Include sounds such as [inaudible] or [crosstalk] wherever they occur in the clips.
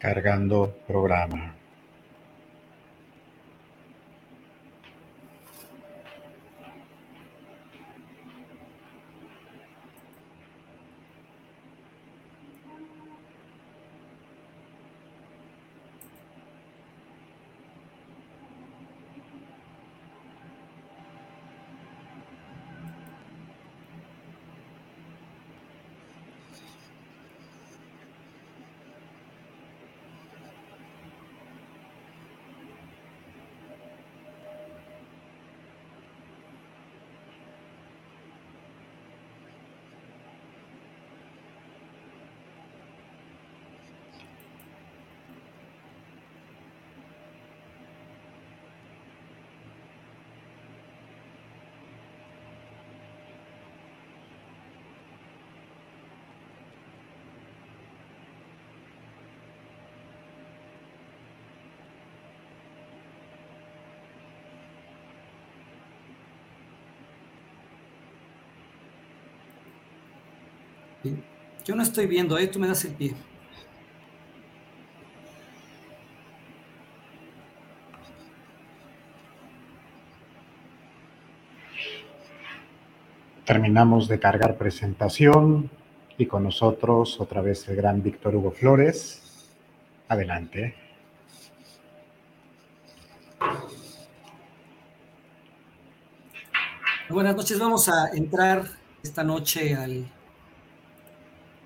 Cargando programa. Yo no estoy viendo, ahí tú me das el pie. Terminamos de cargar presentación y con nosotros otra vez el gran Víctor Hugo Flores. Adelante. Buenas noches, vamos a entrar esta noche al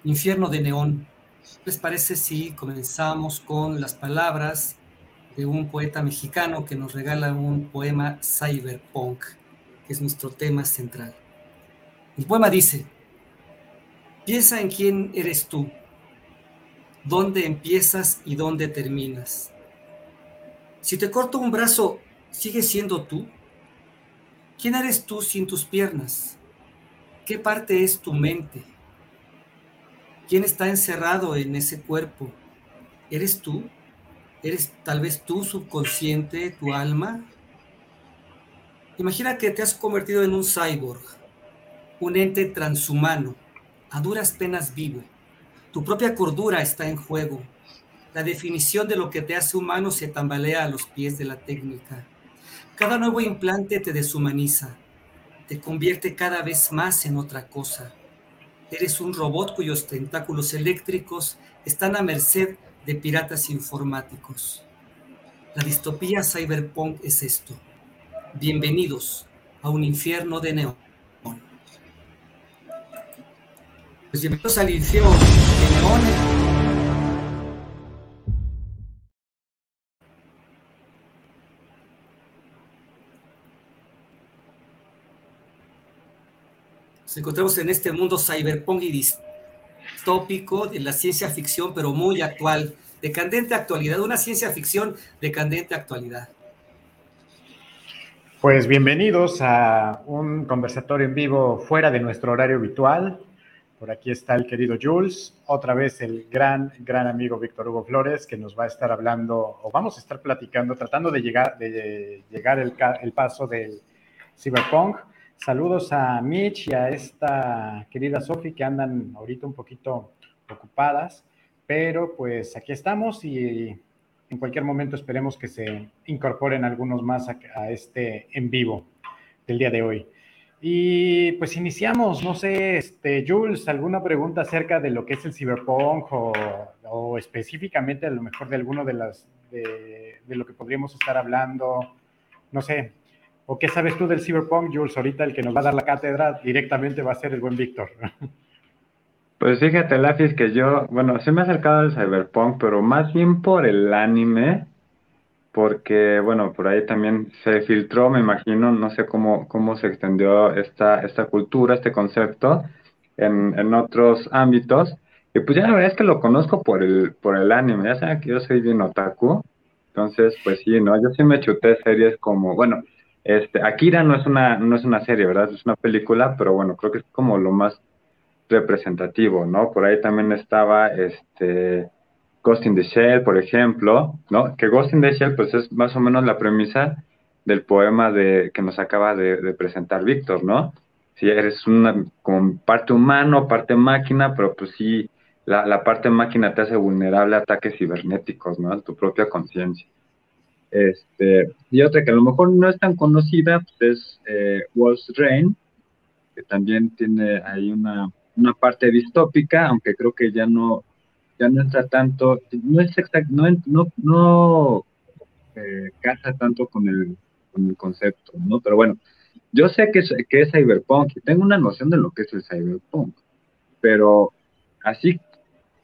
Infierno de Neón. ¿Les parece si comenzamos con las palabras de un poeta mexicano que nos regala un poema cyberpunk, que es nuestro tema central? El poema dice, piensa en quién eres tú, dónde empiezas y dónde terminas. Si te corto un brazo, ¿sigues siendo tú? ¿Quién eres tú sin tus piernas? ¿Qué parte es tu mente? ¿Quién está encerrado en ese cuerpo? ¿Eres tú? ¿Eres tal vez tú subconsciente, tu alma? Imagina que te has convertido en un cyborg, un ente transhumano, a duras penas vivo. Tu propia cordura está en juego. La definición de lo que te hace humano se tambalea a los pies de la técnica. Cada nuevo implante te deshumaniza, te convierte cada vez más en otra cosa. Eres un robot cuyos tentáculos eléctricos están a merced de piratas informáticos. La distopía cyberpunk es esto. Bienvenidos a un infierno de neón. Pues bienvenidos al infierno de neón Nos encontramos en este mundo cyberpunk y distópico de la ciencia ficción, pero muy actual, de candente actualidad, una ciencia ficción de candente actualidad. Pues bienvenidos a un conversatorio en vivo fuera de nuestro horario habitual. Por aquí está el querido Jules, otra vez el gran, gran amigo Víctor Hugo Flores, que nos va a estar hablando, o vamos a estar platicando, tratando de llegar, de llegar el, paso del cyberpunk Saludos a Mitch y a esta querida Sofi que andan ahorita un poquito ocupadas, pero pues aquí estamos y en cualquier momento esperemos que se incorporen algunos más a, este en vivo del día de hoy. Y pues iniciamos, no sé, este, Jules, ¿alguna pregunta acerca de lo que es el cyberpunk o, específicamente a lo mejor de alguno de las de lo que podríamos estar hablando? No sé, ¿O qué sabes tú del Cyberpunk, Jules? Ahorita el que nos va a dar la cátedra directamente va a ser el buen Víctor. [laughs] Pues fíjate, Lafis, que yo, bueno, sí me he acercado al Cyberpunk, pero más bien por el anime, porque, bueno, por ahí también se filtró, me imagino, no sé cómo, cómo se extendió esta, esta cultura, este concepto en, en otros ámbitos. Y pues ya la verdad es que lo conozco por el, por el anime, ya saben que yo soy bien otaku, entonces, pues sí, ¿no? Yo sí me chuté series como, bueno, este, Akira no es una, no es una serie, ¿verdad? Es una película, pero bueno, creo que es como lo más representativo, ¿no? Por ahí también estaba este Ghost in the Shell, por ejemplo, ¿no? Que Ghost in the Shell, pues es más o menos la premisa del poema de, que nos acaba de, presentar Víctor, ¿no? Si eres una como parte humano, parte máquina, pero pues sí la, parte máquina te hace vulnerable a ataques cibernéticos, ¿no? A tu propia conciencia. Este, y otra que a lo mejor no es tan conocida pues es eh, Walls Rain, que también tiene ahí una, una, parte distópica, aunque creo que ya no, ya no entra tanto, no es exacto, no, no, no eh, casa tanto con el, con el concepto, ¿no? Pero bueno, yo sé que es, que es cyberpunk y tengo una noción de lo que es el cyberpunk, pero así,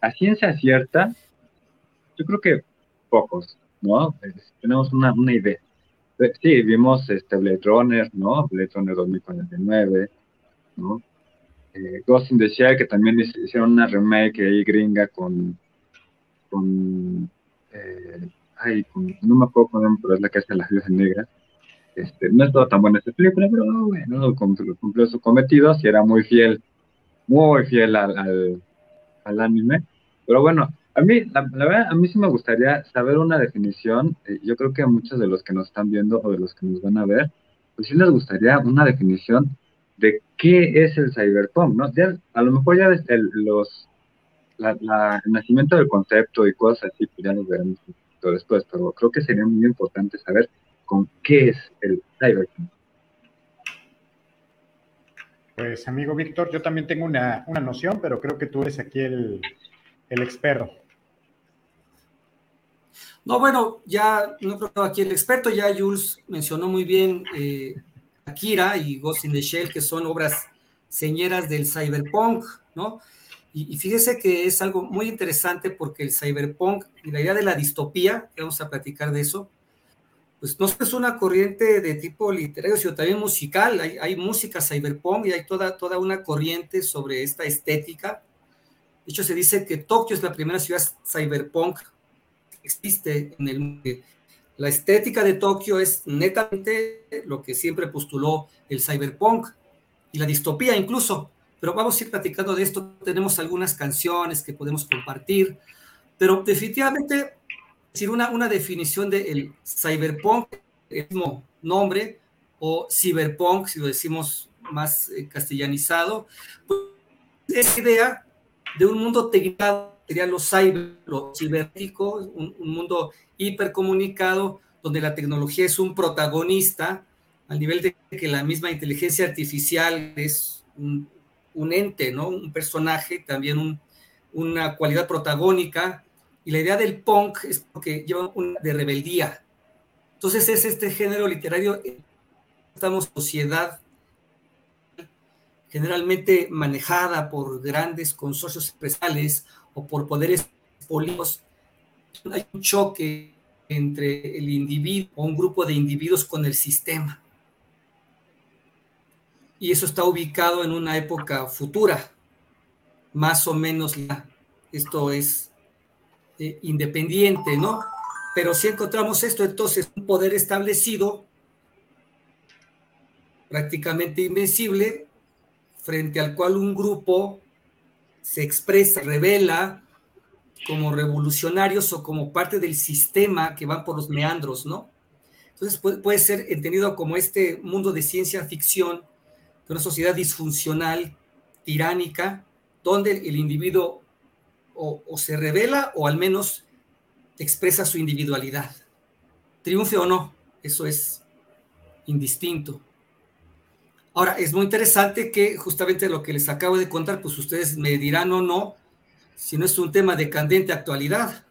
a ciencia cierta, yo creo que pocos, ¿no? tenemos una, una idea. Eh, sí, vimos este Blade Runner, ¿no? Blade Runner 2049, ¿no? Eh, Ghost in the Shell, que también hicieron una remake ahí gringa con, con, eh, ay, no me acuerdo con pero es la que hace las luces negras. Este, no es todo tan buena esta película, pero bueno, cumplió, cumplió su cometido, y era muy fiel, muy fiel al, al, anime. Pero bueno, a mí, la, verdad, a mí sí me gustaría saber una definición. Eh, yo creo que a muchos de los que nos están viendo o de los que nos van a ver, pues sí les gustaría una definición de qué es el cyberpunk, ¿no? a lo mejor ya desde el, los, la, el nacimiento del concepto y cosas así, pues ya nos veremos después, pero creo que sería muy importante saber con qué es el cyberpunk. Pues amigo Víctor, yo también tengo una, noción, pero creo que tú eres aquí el, experto. No, bueno, ya no creo aquí el experto, ya Jules mencionó muy bien eh, Akira y Ghost in the Shell, que son obras señeras del cyberpunk, ¿no? Y, fíjese que es algo muy interesante porque el cyberpunk y la idea de la distopía, vamos a platicar de eso, pues no es una corriente de tipo literario, sino también musical. Hay, música cyberpunk y hay toda, toda una corriente sobre esta estética. De hecho, se dice que Tokio es la primera ciudad cyberpunk que existe en el mundo. La estética de Tokio es netamente lo que siempre postuló el cyberpunk y la distopía incluso. Pero vamos a ir platicando de esto. Tenemos algunas canciones que podemos compartir. Pero definitivamente decir, una, una definición del cyberpunk, el mismo nombre, o cyberpunk, si lo decimos más eh, castellanizado, pues es idea de un mundo tecnificado, sería lo cyber, lo cibernético, un, mundo hipercomunicado, donde la tecnología es un protagonista, al nivel de que la misma inteligencia artificial es un, un ente, ¿no? Un personaje, también un, una cualidad protagónica, y la idea del punk es porque lleva una de rebeldía. Entonces es este género literario, estamos sociedad generalmente manejada por grandes consorcios empresariales o por poderes políticos. Hay un choque entre el individuo o un grupo de individuos con el sistema. Y eso está ubicado en una época futura, más o menos. Esto es eh, independiente, ¿no? Pero si encontramos esto, entonces un poder establecido, prácticamente invencible, frente al cual un grupo se expresa, revela como revolucionarios o como parte del sistema que van por los meandros, ¿no? Entonces puede, ser entendido como este mundo de ciencia ficción, de una sociedad disfuncional, tiránica, donde el individuo o, se revela o al menos expresa su individualidad. Triunfe o no, eso es indistinto. Ahora, es muy interesante que justamente lo que les acabo de contar, pues ustedes me dirán o no, si no es un tema de candente actualidad,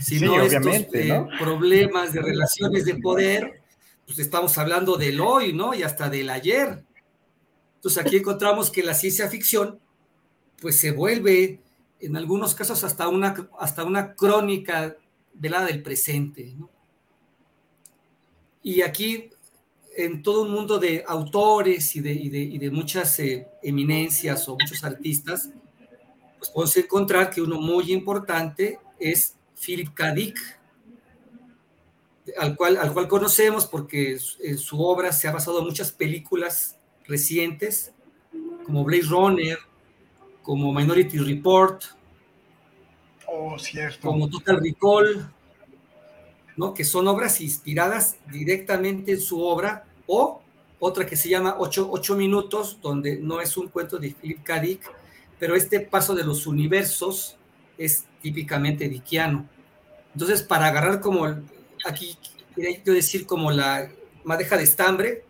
si no estos eh, problemas de relaciones de poder, pues estamos hablando del hoy, ¿no? Y hasta del ayer. Entonces aquí encontramos que la ciencia ficción, pues se vuelve en algunos casos hasta una, hasta una crónica velada del presente. Y aquí, en todo un mundo de autores y de, y de, muchas eh, eminencias o muchos artistas, pues podemos encontrar que uno muy importante es Philip K. Dick, al cual, al cual conocemos porque en su obra se ha basado en muchas películas recientes, como Blade Runner, como Minority Report, oh, como Total Recall, ¿no? que son obras inspiradas directamente en su obra, o otra que se llama Ocho, minutos, donde no es un cuento de Philip K. Dick, pero este paso de los universos es típicamente diquiano. Entonces, para agarrar como, aquí yo decir como la madeja de estambre,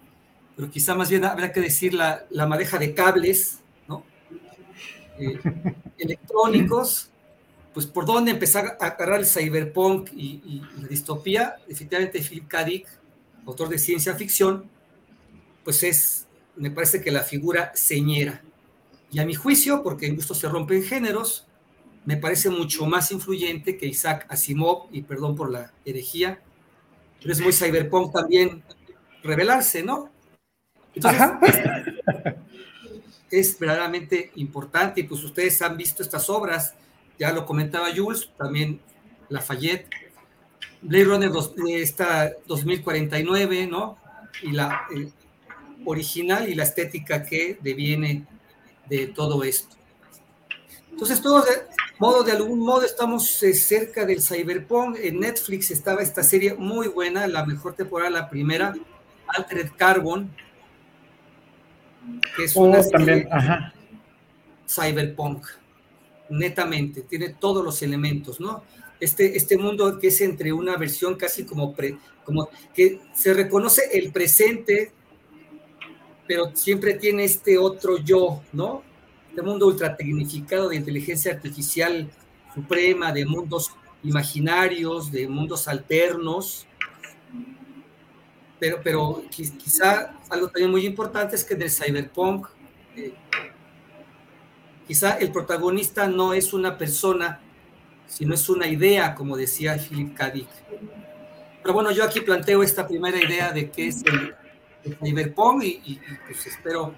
pero quizá más bien habrá que decir la, la madeja de cables, ¿no? Eh, electrónicos, pues por dónde empezar a agarrar el cyberpunk y, la distopía, efectivamente Philip K. Dick, autor de ciencia ficción, pues es, me parece que la figura señera. Y a mi juicio, porque en gusto se rompen géneros, me parece mucho más influyente que Isaac Asimov, y perdón por la herejía, pero es muy cyberpunk también revelarse, ¿no? Entonces, es verdaderamente importante, y pues ustedes han visto estas obras, ya lo comentaba Jules, también Lafayette, Blade Runner dos, esta 2049, ¿no? Y la eh, original y la estética que deviene de todo esto. Entonces, todos de modo, de algún modo, estamos eh, cerca del cyberpunk. En Netflix estaba esta serie muy buena, la mejor temporada, la primera, Altered Carbon, que es una oh, también, cyberpunk, netamente, tiene todos los elementos, ¿no? Este, este mundo que es entre una versión casi como, como que se reconoce el presente, pero siempre tiene este otro yo, ¿no? Este mundo ultra tecnificado de inteligencia artificial suprema, de mundos imaginarios, de mundos alternos. Pero, pero quizá algo también muy importante es que en el cyberpunk, eh, quizá el protagonista no es una persona, sino es una idea, como decía Philip K. Dick. Pero bueno, yo aquí planteo esta primera idea de qué es el, cyberpunk y, y, pues espero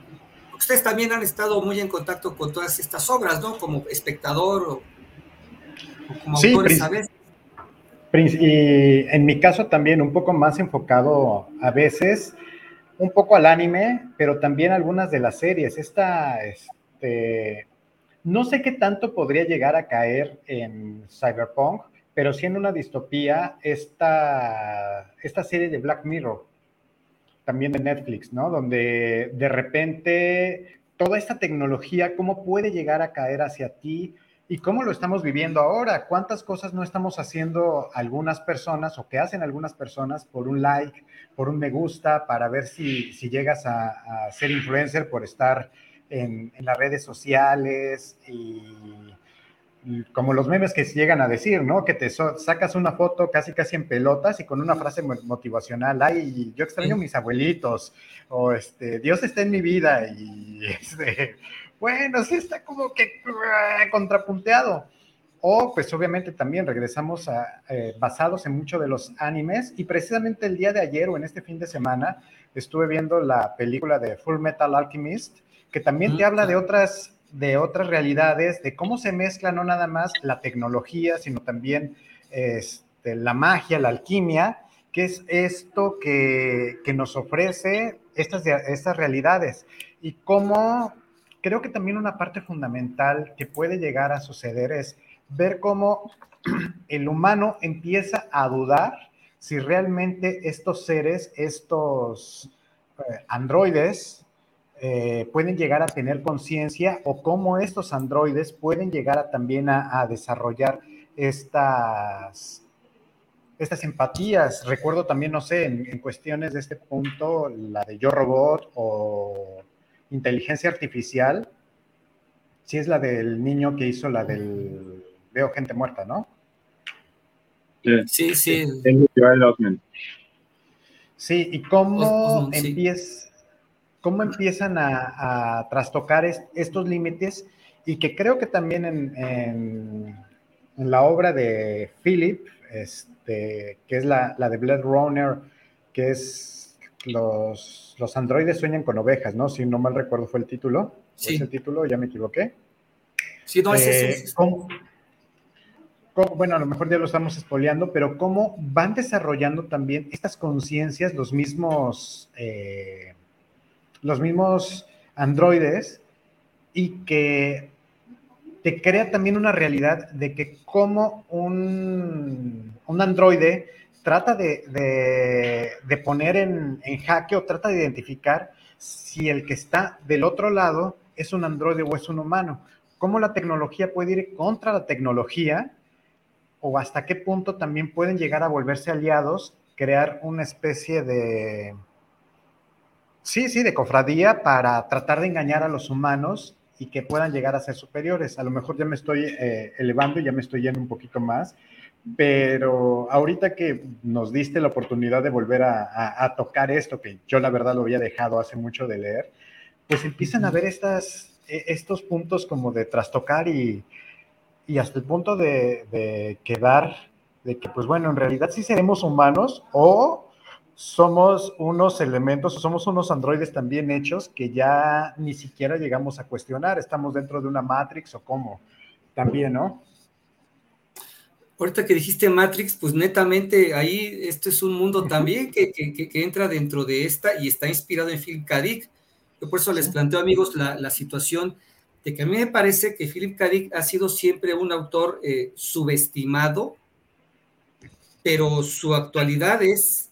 ustedes también han estado muy en contacto con todas estas obras, ¿no? Como espectador o, como sí, autores a veces. Y en mi caso también un poco más enfocado a veces, un poco al anime, pero también algunas de las series. Esta, este, no sé qué tanto podría llegar a caer en Cyberpunk, pero siendo una distopía, esta, esta serie de Black Mirror también de Netflix, ¿no? Donde de repente toda esta tecnología, cómo puede llegar a caer hacia ti y cómo lo estamos viviendo ahora, cuántas cosas no estamos haciendo algunas personas o que hacen algunas personas por un like, por un me gusta, para ver si, si llegas a, ser influencer por estar en, en las redes sociales y como los memes que llegan a decir, ¿no? Que te sacas una foto casi casi en pelotas y con una frase motivacional, ay, yo extraño a mis abuelitos, o este, Dios está en mi vida, y [laughs] este, bueno, sí está como que uh, contrapunteado. O pues obviamente también regresamos a, eh, basados en mucho de los animes, y precisamente el día de ayer o en este fin de semana estuve viendo la película de Full Metal Alchemist, que también te habla de otras de otras realidades, de cómo se mezcla no nada más la tecnología, sino también este, la magia, la alquimia, que es esto que, nos ofrece estas, estas realidades. Y cómo creo que también una parte fundamental que puede llegar a suceder es ver cómo [clears throat] el humano empieza a dudar si realmente estos seres, estos eh, androides, eh, pueden llegar a tener conciencia o cómo estos androides pueden llegar a, también a, desarrollar estas, estas empatías. Recuerdo también, no sé, en, cuestiones de este punto, la de Yo Robot o inteligencia artificial, si es la del niño que hizo la del Veo gente muerta, ¿no? Sí, sí. Sí, y cómo empieza cómo empiezan a, trastocar estos límites y que creo que también en, la obra de Philip, este, que es la, de Blade Runner, que es los, los androides sueñan con ovejas, ¿no? Si no mal recuerdo fue el título. Sí. ¿Es el título? ¿Ya me equivoqué? Sí, no, es ese. Eh, bueno, a lo mejor ya lo estamos espoleando, pero cómo van desarrollando también estas conciencias los mismos... Eh, los mismos androides y que te crea también una realidad de que como un, un androide trata de, poner en, en, jaque o trata de identificar si el que está del otro lado es un androide o es un humano. cómo la tecnología puede ir contra la tecnología o hasta qué punto también pueden llegar a volverse aliados, crear una especie de, sí, sí, de cofradía para tratar de engañar a los humanos y que puedan llegar a ser superiores. A lo mejor ya me estoy eh, elevando y ya me estoy yendo un poquito más, pero ahorita que nos diste la oportunidad de volver a, tocar esto, que yo la verdad lo había dejado hace mucho de leer, pues empiezan a ver estas, e, estos puntos como de trastocar y, y hasta el punto de, quedar, de que, pues bueno, en realidad sí seremos humanos o somos unos elementos, o somos unos androides también hechos que ya ni siquiera llegamos a cuestionar, estamos dentro de una Matrix o cómo, también, ¿no? Ahorita que dijiste Matrix, pues netamente ahí esto es un mundo también que, entra dentro de esta y está inspirado en Philip K. Dick. Yo por eso les planteo, amigos, la, la situación de que a mí me parece que Philip K. Dick ha sido siempre un autor eh, subestimado, pero su actualidad es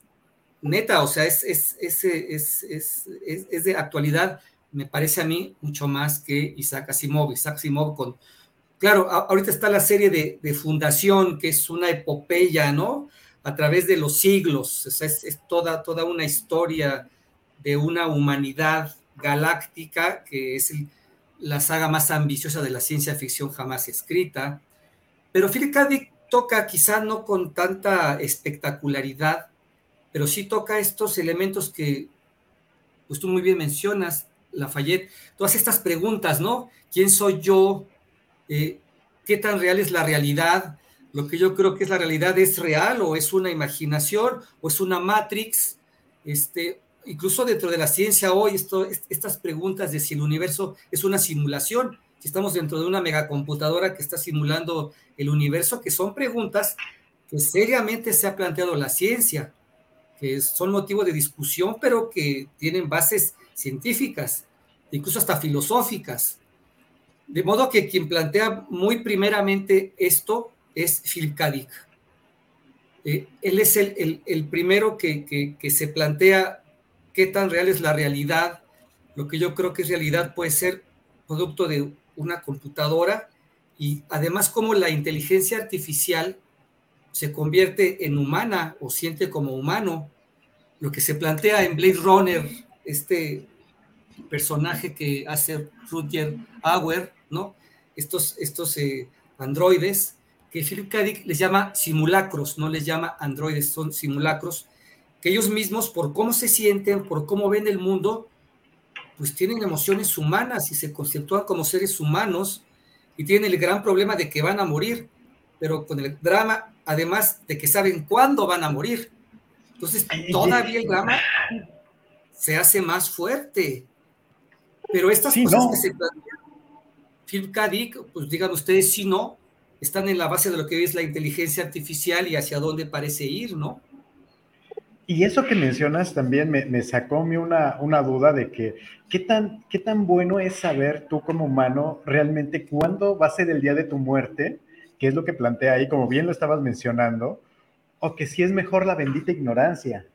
neta, o sea, es, es, es, de actualidad, me parece a mí, mucho más que Isaac Asimov. Isaac Asimov con... Claro, ahorita está la serie de, de, Fundación, que es una epopeya, ¿no? A través de los siglos, o es, toda, toda una historia de una humanidad galáctica que es la saga más ambiciosa de la ciencia ficción jamás escrita, pero Philip K. Toca quizá no con tanta espectacularidad, pero sí toca estos elementos que pues tú muy bien mencionas, Lafayette, todas estas preguntas, ¿no? ¿Quién soy yo? Eh, ¿Qué tan real es la realidad? Lo que yo creo que es la realidad es real o es una imaginación o es una matrix, este, incluso dentro de la ciencia hoy, esto, estas preguntas de si el universo es una simulación, si estamos dentro de una megacomputadora que está simulando el universo, que son preguntas que seriamente se ha planteado la ciencia, que son motivo de discusión, pero que tienen bases científicas, incluso hasta filosóficas. De modo que quien plantea muy primeramente esto es Philip K. Eh, él es el, el, primero que, que, que, se plantea qué tan real es la realidad. Lo que yo creo que es realidad puede ser producto de una computadora y además cómo la inteligencia artificial se convierte en humana o siente como humano. Lo que se plantea en Blade Runner, este personaje que hace Rutger Auer, ¿no? Estos, estos eh, androides, que Philip K. Dick les llama simulacros, no les llama androides, son simulacros, que ellos mismos, por cómo se sienten, por cómo ven el mundo, pues tienen emociones humanas y se conceptúan como seres humanos y tienen el gran problema de que van a morir, pero con el drama, además de que saben cuándo van a morir. Entonces, todavía el drama se hace más fuerte. Pero estas cosas que se plantean, Phil K. pues digan ustedes si no, están en la base de lo que es la inteligencia artificial y hacia dónde parece ir, ¿no? Y eso que mencionas también me, sacó a una, una, duda de que ¿qué tan, qué tan bueno es saber tú como humano realmente cuándo va a ser el día de tu muerte, que es lo que plantea ahí, como bien lo estabas mencionando, o que si es mejor la bendita ignorancia.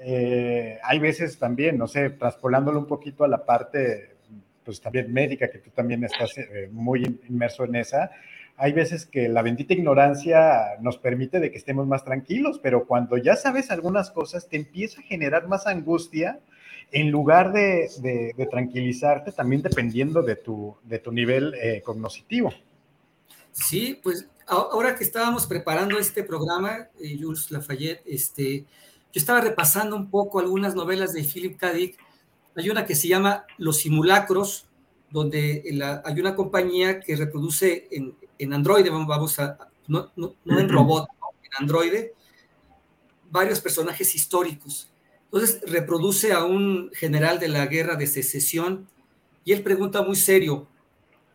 Eh, hay veces también, no sé, traspolándolo un poquito a la parte, pues también médica, que tú también estás eh, muy inmerso en esa, hay veces que la bendita ignorancia nos permite de que estemos más tranquilos, pero cuando ya sabes algunas cosas, te empieza a generar más angustia en lugar de, tranquilizarte, también dependiendo de tu, de tu nivel eh, cognoscitivo. Sí, pues ahora que estábamos preparando este programa, eh, Jules Lafayette, este, yo estaba repasando un poco algunas novelas de Philip K. Dick. Hay una que se llama Los Simulacros, donde hay una compañía que reproduce en, en Android, vamos a, no, en robot, en Android, varios personajes históricos. Entonces reproduce a un general de la guerra de secesión y él pregunta muy serio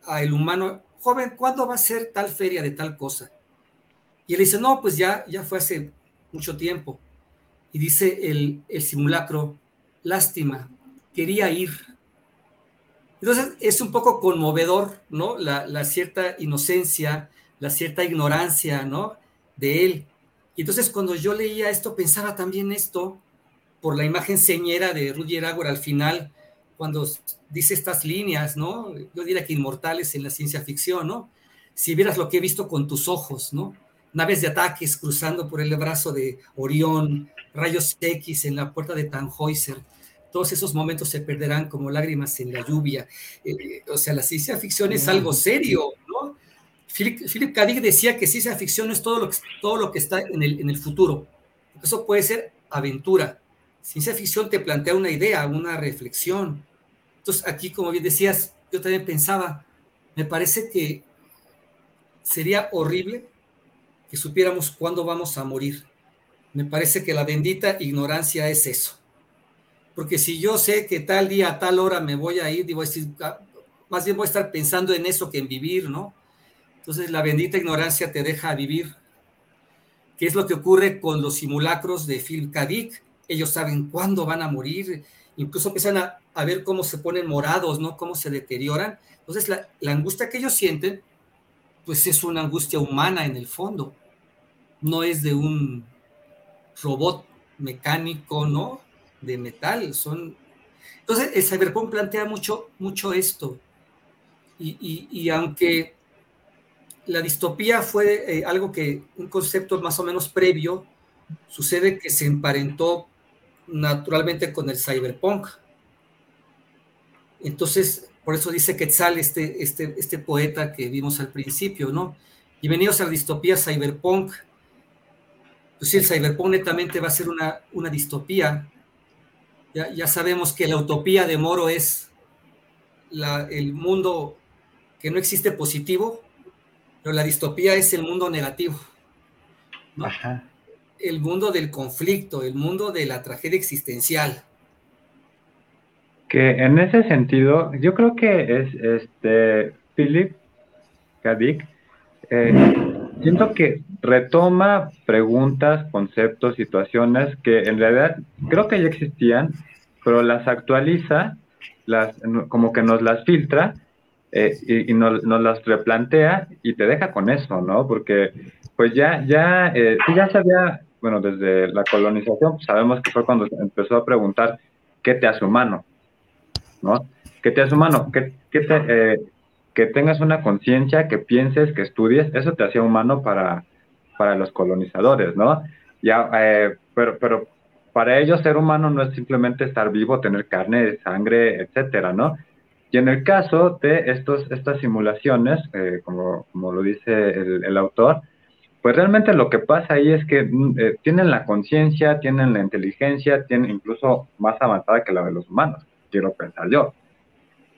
al humano, joven, ¿cuándo va a ser tal feria de tal cosa? Y él dice, no, pues ya, ya fue hace mucho tiempo. Y dice el, el simulacro, lástima, quería ir, entonces es un poco conmovedor, ¿no? La, cierta inocencia, la cierta ignorancia, ¿no? De él. Y entonces cuando yo leía esto, pensaba también esto, por la imagen señera de Rudy Auer al final, cuando dice estas líneas, ¿no? Yo diría que inmortales en la ciencia ficción, ¿no? Si vieras lo que he visto con tus ojos, ¿no? Naves de ataques cruzando por el brazo de Orión, rayos X en la puerta de Tannhäuser, todos esos momentos se perderán como lágrimas en la lluvia. Eh, eh, o sea, la ciencia ficción es algo serio, ¿no? Philip, Philip K. Dick decía que ciencia ficción no es todo lo que, todo lo que está en el, en el futuro. Eso puede ser aventura. Ciencia ficción te plantea una idea, una reflexión, entonces, aquí, como bien decías, yo también pensaba, me parece que sería horrible que supiéramos cuándo vamos a morir. Me parece que la bendita ignorancia es eso. Porque si yo sé que tal día, a tal hora me voy a ir, digo, ah, más bien voy a estar pensando en eso que en vivir, ¿no? Entonces la bendita ignorancia te deja vivir. ¿Qué es lo que ocurre con los simulacros de Phil K. Ellos saben cuándo van a morir, incluso empiezan a, a ver cómo se ponen morados, ¿no? Cómo se deterioran. Entonces, la, angustia que ellos sienten, pues es una angustia humana en el fondo. No es de un robot mecánico, ¿no? De metal. Son... Entonces, el cyberpunk plantea mucho, mucho esto. Y, y, y aunque la distopía fue eh, algo que, un concepto más o menos previo, sucede que se emparentó naturalmente con el cyberpunk. Entonces, por eso dice Quetzal, este, este, este poeta que vimos al principio, ¿no? Bienvenidos a la distopía cyberpunk. Pues sí, el cyberpunk netamente va a ser una, una distopía. Ya, ya, sabemos que la utopía de Moro es la, el mundo que no existe positivo, pero la distopía es el mundo negativo. Ajá el mundo del conflicto, el mundo de la tragedia existencial. Que en ese sentido, yo creo que es este Philip Kadik, eh, siento que retoma preguntas, conceptos, situaciones que en realidad creo que ya existían, pero las actualiza, las, como que nos las filtra eh, y, nos, nos, las replantea y te deja con eso, ¿no? Porque pues ya, ya, eh, ya se había bueno, desde la colonización, sabemos que fue cuando se empezó a preguntar qué te hace humano, ¿no? ¿Qué te hace humano? ¿Qué, te, eh, que tengas una conciencia, que pienses, que estudies, eso te hacía humano para, para los colonizadores, ¿no? Ya, eh, pero, pero para ellos ser humano no es simplemente estar vivo, tener carne, sangre, etcétera, ¿no? Y en el caso de estos, estas simulaciones, eh, como, como, lo dice el autor, pues realmente lo que pasa ahí es que mm, eh, tienen la conciencia, tienen la inteligencia, tienen incluso más avanzada que la de los humanos, quiero pensar yo.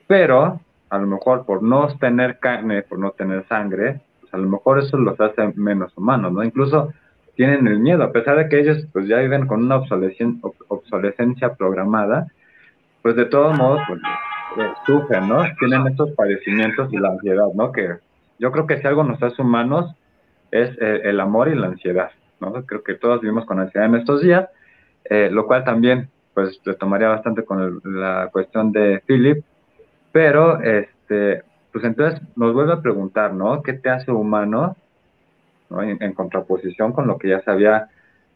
Pero a lo mejor por no tener carne, por no tener sangre, pues a lo mejor eso los hace menos humanos, ¿no? Incluso tienen el miedo, a pesar de que ellos pues ya viven con una obsolescencia, obsolescencia programada, pues de todos modos pues, eh, sufren, ¿no? Tienen estos padecimientos y la ansiedad, ¿no? Que yo creo que si algo nos hace humanos es eh, el amor y la ansiedad, ¿no? Creo que todos vivimos con ansiedad en estos días, eh, lo cual también, pues, le tomaría bastante con la cuestión de Philip, pero, este, pues entonces nos vuelve a preguntar, ¿no? ¿Qué te hace humano? ¿no? En, en, contraposición con lo que ya se había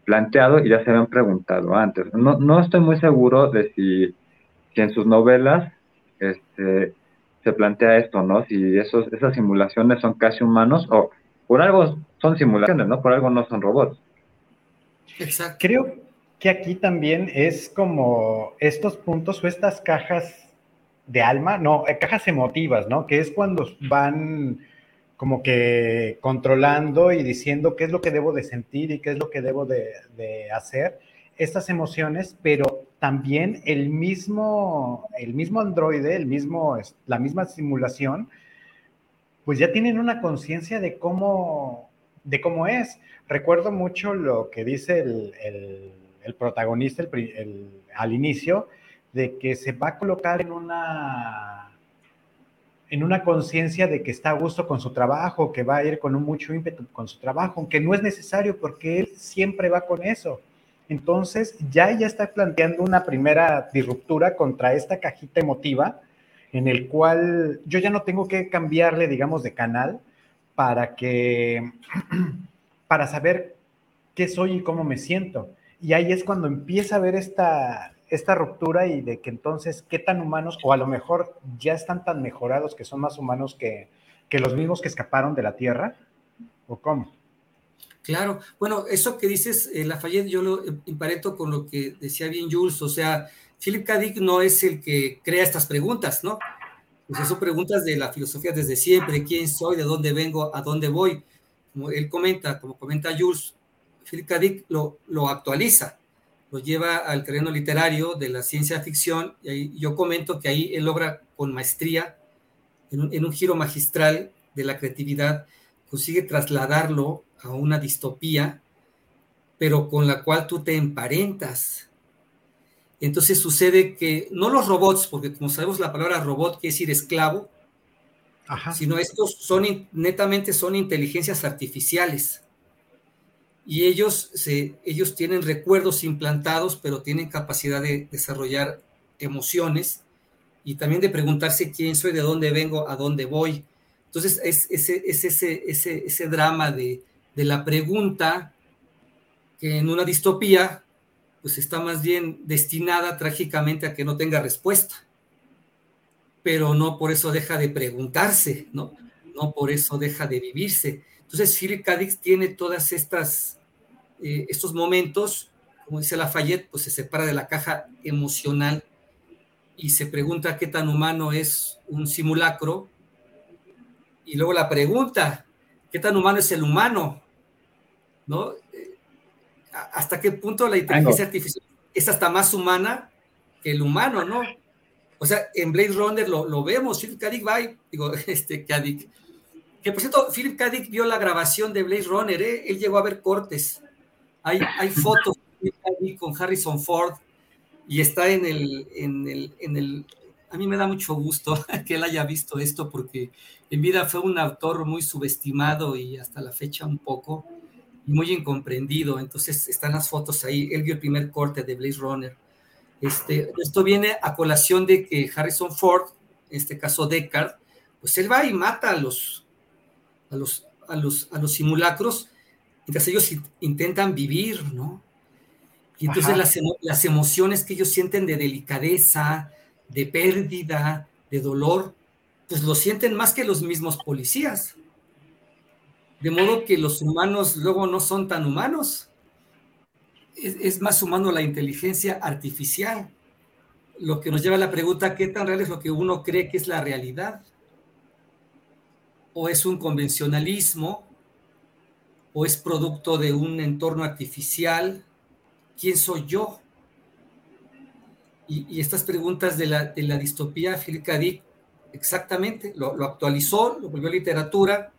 planteado y ya se habían preguntado antes. No, no estoy muy seguro de si, si en sus novelas este, se plantea esto, ¿no? Si esos, esas simulaciones son casi humanos o por algo son simulaciones, ¿no? Por algo no son robots. Exacto. Creo que aquí también es como estos puntos o estas cajas de alma, no, eh, cajas emotivas, ¿no? Que es cuando van como que controlando y diciendo qué es lo que debo de sentir y qué es lo que debo de, de hacer, estas emociones, pero también el mismo, el mismo androide, el mismo, la misma simulación, pues ya tienen una conciencia de cómo, de cómo es. Recuerdo mucho lo que dice el, protagonista al inicio, de que se va a colocar en una, en una conciencia de que está a gusto con su trabajo, que va a ir con mucho ímpetu con su trabajo, aunque no es necesario porque él siempre va con eso. Entonces ya ya está planteando una primera disruptura contra esta cajita emotiva en el cual yo ya no tengo que cambiarle, digamos, de canal para que, [clears throat] para saber qué soy y cómo me siento. Y ahí es cuando empieza a ver esta, esta ruptura y de que entonces qué tan humanos, o a lo mejor ya están tan mejorados que son más humanos que, los mismos que escaparon de la Tierra, o cómo? Claro, bueno, eso que dices, eh, Lafayette, yo lo empareto con lo que decía bien Jules, o sea, Philip K. Dick no es el que crea estas preguntas, ¿no? Pues son preguntas de la filosofía desde siempre, quién soy, de dónde vengo, a dónde voy. Como él comenta, como comenta Jules, Philip K. Dick lo, actualiza, lo lleva al terreno literario de la ciencia ficción, y yo comento que ahí él logra con maestría, en un giro magistral de la creatividad, consigue trasladarlo a una distopía, pero con la cual tú te emparentas. Entonces sucede que no los robots, porque como sabemos la palabra robot quiere decir esclavo, sino estos son netamente son inteligencias artificiales y ellos, se, ellos tienen recuerdos implantados, pero tienen capacidad de desarrollar emociones y también de preguntarse quién soy, de dónde vengo, a dónde voy. Entonces es, ese, ese, ese, ese drama de, de la pregunta que en una distopía pues está más bien destinada trágicamente a que no tenga respuesta. Pero no por eso deja de preguntarse, ¿no? No por eso deja de vivirse. Entonces, Philip K. tiene todas estas, eh, estos momentos, como dice Lafayette, pues se separa de la caja emocional y se pregunta qué tan humano es un simulacro. Y luego la pregunta, ¿qué tan humano es el humano? ¿No? ¿Hasta qué punto la inteligencia artificial es hasta más humana que el humano, ¿no? O sea, en Blade Runner lo, lo vemos, Philip K. va, digo, [laughs] este, K. Que por cierto, Philip K. vio la grabación de Blade Runner, ¿eh? él llegó a ver cortes. Hay, hay fotos con Harrison Ford y está en el, en el, en el, a mí me da mucho gusto [laughs] que él haya visto esto porque en vida fue un autor muy subestimado y hasta la fecha un poco muy incomprendido. Entonces están las fotos ahí. Él vio el primer corte de Blade Runner. Este, esto viene a colación de que Harrison Ford, en este caso Deckard, pues él va y mata a los, a los, a los, a los simulacros, mientras ellos intentan vivir, ¿no? Y entonces las, las, emociones que ellos sienten de delicadeza, de pérdida, de dolor, pues lo sienten más que los mismos policías. De modo que los humanos luego no son tan humanos. Es, más humano la inteligencia artificial, lo que nos lleva a la pregunta, ¿qué tan real es lo que uno cree que es la realidad? o es un convencionalismo, o es producto de un entorno artificial. ¿Quién soy yo? Y, estas preguntas de la, de la distopía, Philip K. Exactamente, lo, lo, actualizó, lo volvió a literatura,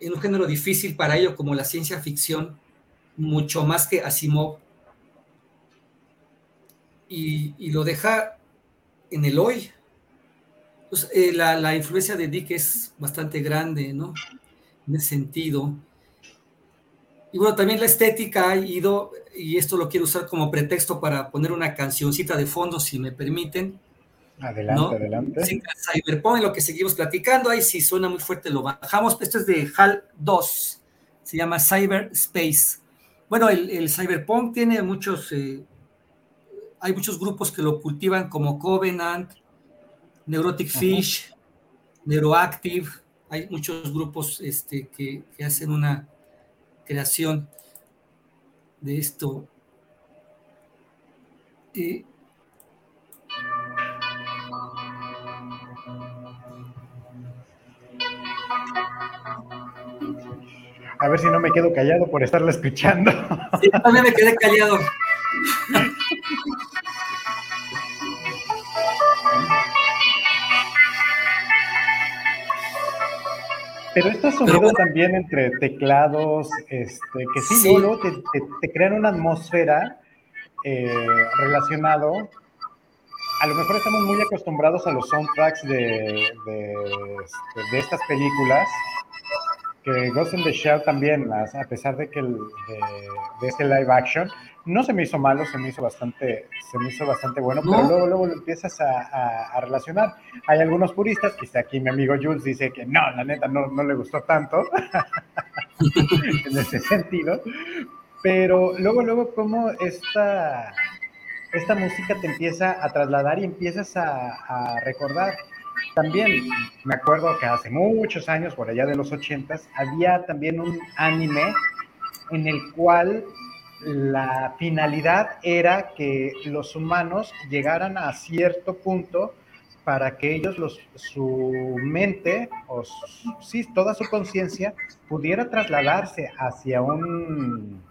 en un género difícil para ello como la ciencia ficción, mucho más que Asimov, y, lo deja en el hoy, pues, eh, la, influencia de Dick es bastante grande, ¿no? En ese sentido. Y bueno, también la estética ha ido, y esto lo quiero usar como pretexto para poner una cancioncita de fondo, si me permiten. Adelante, adelante. Cyberpunk, lo que seguimos platicando, ahí si suena muy fuerte lo bajamos. Esto es de HAL 2, se llama Cyberspace. Bueno, el, Cyberpunk tiene muchos, eh, hay muchos grupos que lo cultivan como Covenant, Neurotic Fish, Neuroactive, hay muchos grupos este, que, hacen una creación de esto. A ver si no me quedo callado por estarla escuchando. [laughs] Sí, también me quedé callado. Pero estos sonidos también entre teclados, este, que sí, te, crean una atmósfera eh, relacionado. A lo mejor estamos muy acostumbrados a los soundtracks de, este, de, estas películas, que Ghost in the Shell también, a pesar de que el, de, este live action, no se me hizo malo, se me hizo bastante, se me hizo bastante bueno, pero luego, luego lo empiezas a, relacionar. Hay algunos puristas, quizá aquí mi amigo Jules dice que no, la neta no, no le gustó tanto [laughs] en ese sentido, pero luego, luego como esta, esta música te empieza a trasladar y empiezas a, recordar. También me acuerdo que hace muchos años, por allá de los ochentas, había también un anime en el cual la finalidad era que los humanos llegaran a cierto punto para que ellos, los, su mente, o sí, toda su conciencia, pudiera trasladarse hacia, un,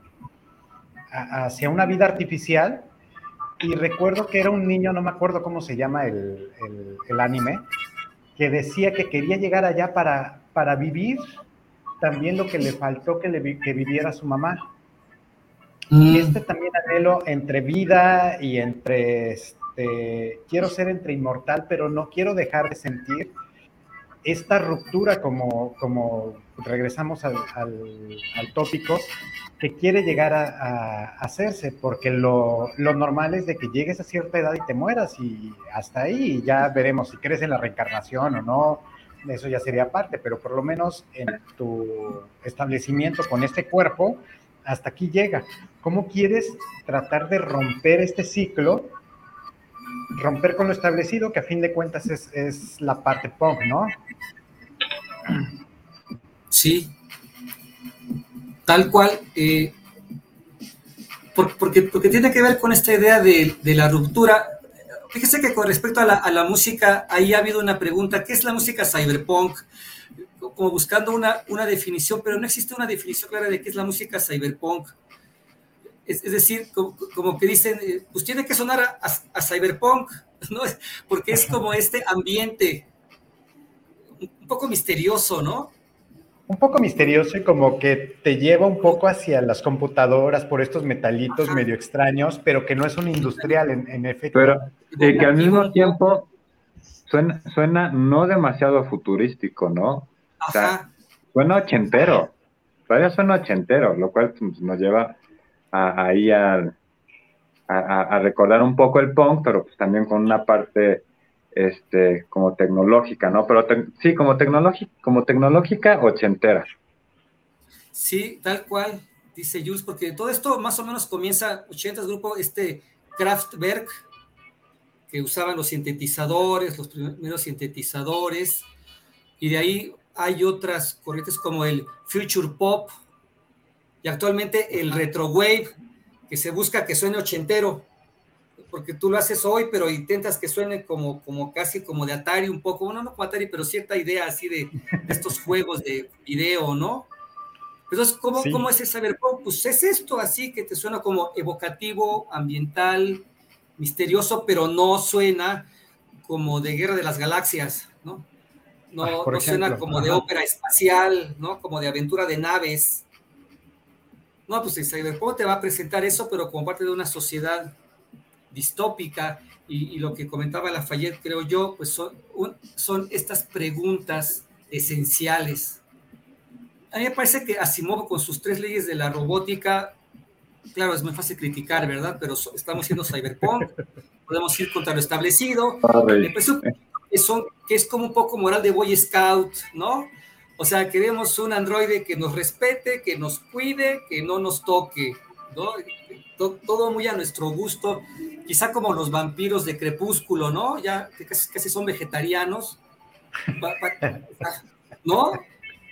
hacia una vida artificial. Y recuerdo que era un niño, no me acuerdo cómo se llama el, anime, que decía que quería llegar allá para, para vivir también lo que le faltó que, le, que viviera su mamá. Y mm. este también anhelo entre vida y entre este, quiero ser entre inmortal, pero no quiero dejar de sentir esta ruptura como, como regresamos al, tópico, que quiere llegar a, hacerse, porque lo, normal es de que llegues a cierta edad y te mueras y hasta ahí ya veremos si crees en la reencarnación o no, eso ya sería parte, pero por lo menos en tu establecimiento con este cuerpo, hasta aquí llega. ¿Cómo quieres tratar de romper este ciclo romper con lo establecido, que a fin de cuentas es, la parte punk, ¿no? Sí, tal cual. Eh, porque, porque tiene que ver con esta idea de, la ruptura. Fíjese que con respecto a la, música, ahí ha habido una pregunta, ¿qué es la música cyberpunk? Como buscando una, una definición, pero no existe una definición clara de qué es la música cyberpunk. Es, decir, como, que dicen, eh, pues tiene que sonar a, cyberpunk, [laughs] ¿no? Porque es como este ambiente un poco misterioso, ¿no? Un poco misterioso y como que te lleva un poco hacia las computadoras por estos metalitos medio extraños, pero que no es un industrial en, efecto. Pero que al mismo tiempo suena, suena no demasiado futurístico, ¿no? O sea, suena ochentero, todavía suena ochentero, lo cual pues, nos lleva ahí a, a, recordar un poco el punk, pero pues también con una parte este, como tecnológica, ¿no? Pero sí, como, como tecnológica ochentera. Sí, tal cual, dice Jules, porque todo esto más o menos comienza, 80 grupo, este Kraftwerk, que usaban los sintetizadores, los primeros sintetizadores, y de ahí hay otras corrientes como el Future Pop, y actualmente el retro wave, que se busca que suene ochentero, porque tú lo haces hoy, pero intentas que suene como, como casi como de Atari un poco, bueno, no como Atari, pero cierta idea así de, estos [laughs] juegos de video, ¿no? Entonces, ¿cómo, ¿cómo es ese cyberpunk? Pues es esto así que te suena como evocativo, ambiental, misterioso, pero no suena como de Guerra de las Galaxias, ¿no? No, ah, no suena como de ópera espacial, ¿no? Como de aventura de naves. No, pues el Cyberpunk te va a presentar eso, pero como parte de una sociedad distópica y, lo que comentaba Lafayette, creo yo, pues son, son estas preguntas esenciales. A mí me parece que Asimov con sus tres leyes de la robótica, claro, es muy fácil criticar, ¿verdad? Pero estamos siendo cyberpunk, [laughs] podemos ir contra lo establecido. Me parece que, son, que es como un poco moral de Boy Scout, ¿no? O sea, queremos un androide que nos respete, que nos cuide, que no nos toque, ¿no? Todo, muy a nuestro gusto, quizá como los vampiros de Crepúsculo, ¿no? Ya que casi, son vegetarianos, [laughs] ¿no?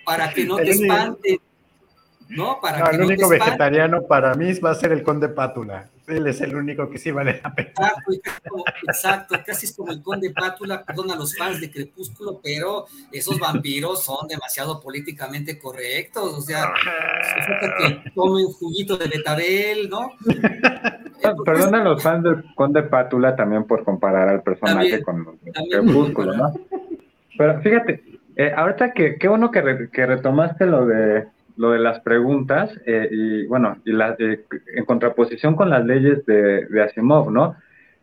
Para que no te espanten, ¿no? Para el único vegetariano para mí va a ser el conde Pátula. Él es el único que sí vale la pena. Exacto, casi es como el conde Pátula, perdón a los fans de Crepúsculo, pero esos vampiros son demasiado políticamente correctos. O sea, que tomen juguito de betabel, ¿no? Perdón a los fans del conde Pátula también por comparar al personaje con Crepúsculo, ¿no? Pero fíjate, eh, ahorita que qué bueno que, que retomaste lo de lo de las preguntas eh, y bueno, y la, eh, en contraposición con las leyes de, Asimov, ¿no?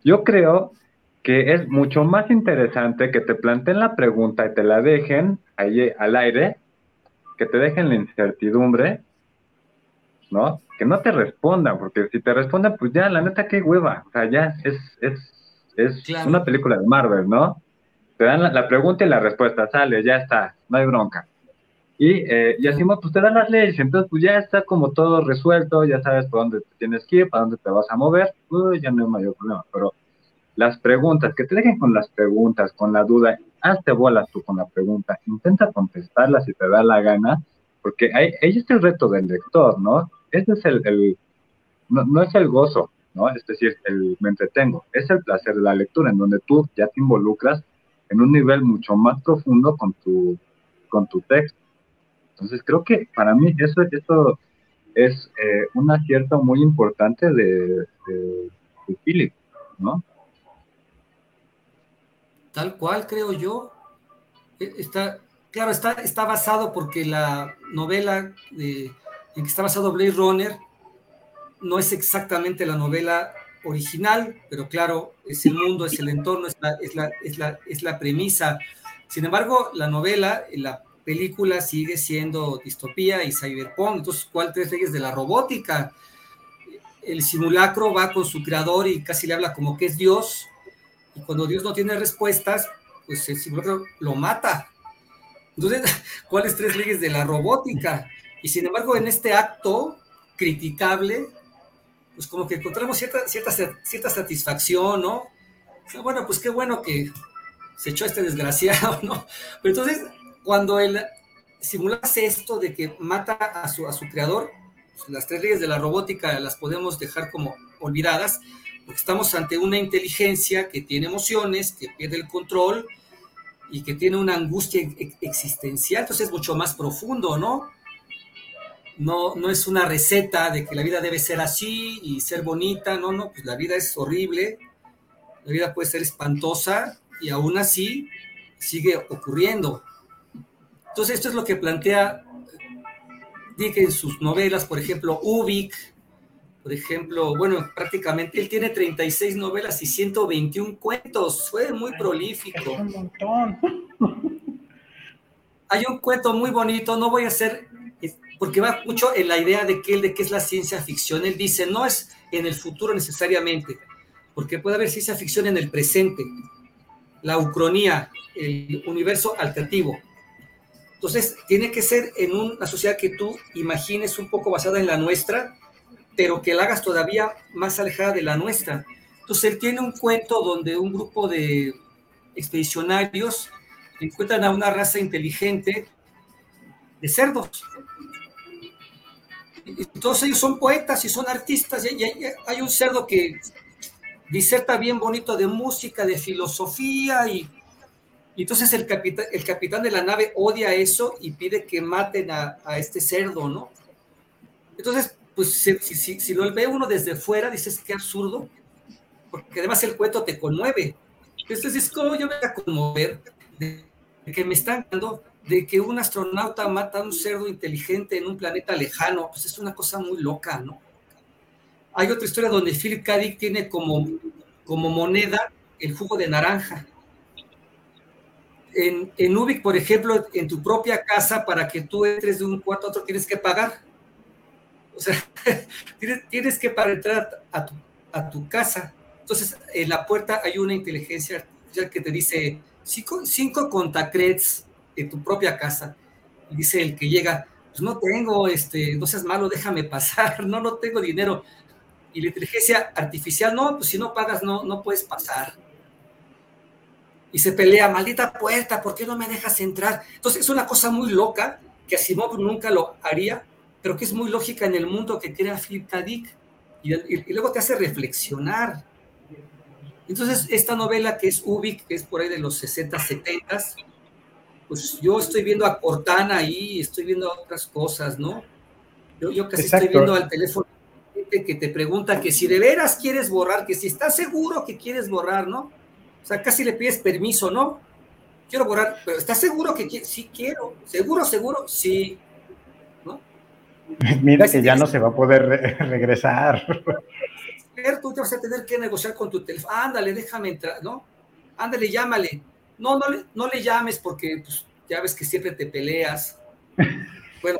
Yo creo que es mucho más interesante que te planteen la pregunta y te la dejen ahí al aire, que te dejen la incertidumbre, ¿no? Que no te respondan, porque si te responden, pues ya, la neta, qué hueva, o sea, ya es, es, es una película de Marvel, ¿no? Te dan la, la pregunta y la respuesta, sale, ya está, no hay bronca. Y, eh, y Asimov pues te da las leyes, entonces pues ya está como todo resuelto, ya sabes por dónde tienes que ir, para dónde te vas a mover, pues ya no hay mayor problema, pero las preguntas, que te dejen con las preguntas, con la duda, hazte bolas tú con la pregunta, intenta contestarla si te da la gana, porque ahí, ahí está el reto del lector, ¿no? Ese es el, el no, no, es el gozo, ¿no? Es decir, el me entretengo, es el placer de la lectura, en donde tú ya te involucras en un nivel mucho más profundo con tu, con tu texto. Entonces creo que para mí eso, eso es eh, un acierto muy importante de, de, Philip, ¿no? Tal cual, creo yo. E, está, claro, está, está basado porque la novela de, en que está basado Blade Runner no es exactamente la novela original, pero claro, es el mundo, es el entorno, es la, es la, es la, es la premisa. Sin embargo, la novela, la película sigue siendo distopía y cyberpunk. Entonces, ¿cuál tres leyes de la robótica? El simulacro va con su creador y casi le habla como que es Dios. Y cuando Dios no tiene respuestas, pues el simulacro lo mata. Entonces, [laughs] ¿cuáles tres leyes de la robótica? Y sin embargo, en este acto criticable, pues como que encontramos cierta, cierta, cierta satisfacción, ¿no? Bueno, pues qué bueno que se echó este desgraciado, [laughs] ¿no? Pero entonces, cuando él simula esto de que mata a su, a su creador, pues, las tres leyes de la robótica las podemos dejar como olvidadas, porque estamos ante una inteligencia que tiene emociones, que pierde el control y que tiene una angustia existencial, entonces es mucho más profundo, ¿no? No, no es una receta de que la vida debe ser así y ser bonita, no, no, pues la vida es horrible, la vida puede ser espantosa y aún así sigue ocurriendo. Entonces, esto es lo que plantea Dick en sus novelas, por ejemplo, Ubik, por ejemplo, bueno, prácticamente él tiene 36 novelas y 121 cuentos, fue muy prolífico. un montón. [laughs] Hay un cuento muy bonito, no voy a hacer, porque va mucho en la idea de que él, de qué es la ciencia ficción. Él dice, no es en el futuro necesariamente, porque puede haber ciencia ficción en el presente, la ucronía, el universo alternativo. Entonces, tiene que ser en una sociedad que tú imagines un poco basada en la nuestra, pero que la hagas todavía más alejada de la nuestra. Entonces, él tiene un cuento donde un grupo de expedicionarios encuentran a una raza inteligente de cerdos. Y todos ellos son poetas y son artistas. Y hay un cerdo que diserta bien bonito de música, de filosofía y y entonces el capitán, el capitán de la nave odia eso y pide que maten a, este cerdo, ¿no? Entonces, pues si, si, lo ve uno desde fuera, dices, qué absurdo, porque además el cuento te conmueve. Entonces, ¿cómo yo me voy a conmover de que me están dando de que un astronauta mata a un cerdo inteligente en un planeta lejano? Pues es una cosa muy loca, ¿no? Hay otra historia donde Philip K. Tiene como, como moneda el jugo de naranja en, en Ubic, por ejemplo, en tu propia casa, para que tú entres de un cuarto a otro, tienes que pagar. O sea, [laughs] tienes, que para entrar a tu, a tu, casa. Entonces, en la puerta hay una inteligencia artificial que te dice cinco, cinco contacreds en tu propia casa. Y dice el que llega, pues no tengo, este, no seas malo, déjame pasar, [laughs] no, no tengo dinero. Y la inteligencia artificial, no, pues si no pagas, no, no puedes pasar y se pelea, maldita puerta, ¿por qué no me dejas entrar? Entonces es una cosa muy loca que Asimov nunca lo haría, pero que es muy lógica en el mundo que crea Philip K. Dick y, y, luego te hace reflexionar. Entonces esta novela que es Ubik, que es por ahí de los 60, 70, pues yo estoy viendo a Cortana ahí, estoy viendo otras cosas, ¿no? Yo, yo casi estoy viendo al teléfono que te pregunta que si de veras quieres borrar, que si estás seguro que quieres borrar, ¿no? O sea, casi le pides permiso, ¿no? Quiero borrar, pero ¿estás seguro que sí quiero? ¿Seguro, seguro? Sí. ¿No? [laughs] Mira que ya no se va a poder [laughs] regresar. Tú te vas a tener que negociar con tu teléfono. Ándale, déjame entrar, ¿no? Ándale, llámale. No, no le, no le llames porque pues, ya ves que siempre te peleas. Bueno,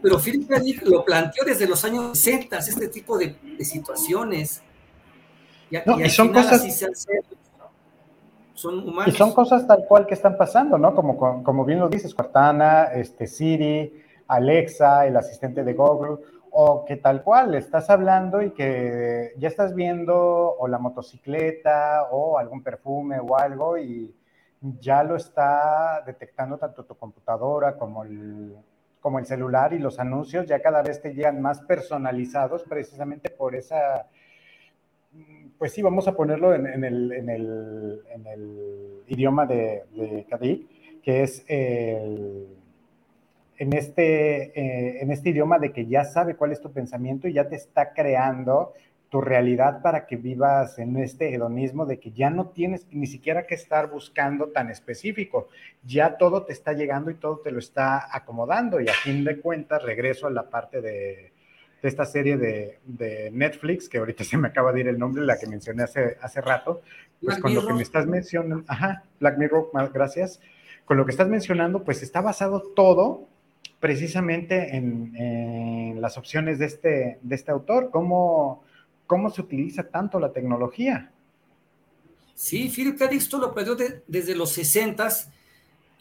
pero Philip lo planteó desde los años 60, este tipo de, situaciones. Y, no, y, son cosas son humanos. Y son cosas tal cual que están pasando, ¿no? Como, como bien lo dices, Cortana, este, Siri, Alexa, el asistente de Google, o que tal cual estás hablando y que ya estás viendo o la motocicleta o algún perfume o algo y ya lo está detectando tanto tu computadora como el, como el celular y los anuncios ya cada vez te llegan más personalizados precisamente por esa, pues sí, vamos a ponerlo en, el, idioma de, de que es el, en, este, eh, en este idioma de que ya sabe cuál es tu pensamiento y ya te está creando tu realidad para que vivas en este hedonismo de que ya no tienes ni siquiera que estar buscando tan específico, ya todo te está llegando y todo te lo está acomodando y a fin de cuentas regreso a la parte de, esta serie de, Netflix, que ahorita [laughs] se me acaba de ir el nombre, la que mencioné hace, hace rato, pues con lo que me estás mencionando, ajá, Black Mirror, gracias, con lo que estás mencionando, pues está basado todo precisamente en, las opciones de este, de este autor, cómo cómo se utiliza tanto la tecnología. Sí, Philip K. Lo planteó desde los 60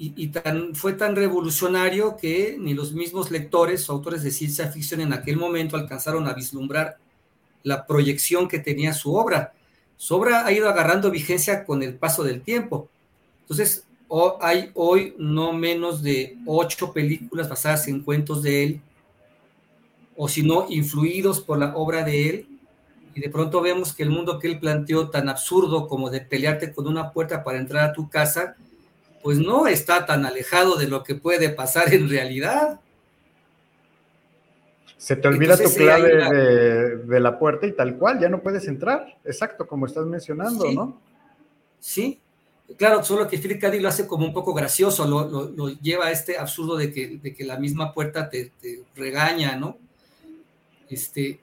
y, fue tan revolucionario que ni los mismos lectores o autores de ciencia ficción en aquel momento alcanzaron a vislumbrar la proyección que tenía su obra. Su obra ha ido agarrando vigencia con el paso del tiempo. Entonces, hay hoy no menos de ocho películas basadas en cuentos de él, o si no, influidos por la obra de él, y de pronto vemos que el mundo que él planteó tan absurdo como de pelearte con una puerta para entrar a tu casa, pues no está tan alejado de lo que puede pasar en realidad. Se te olvida tu clave de, la puerta y tal cual, ya no puedes entrar, exacto, como estás mencionando, ¿no? Sí, claro, solo que Philip K. lo hace como un poco gracioso, lo, lleva a este absurdo de que, de que la misma puerta te, te regaña, ¿no? Este,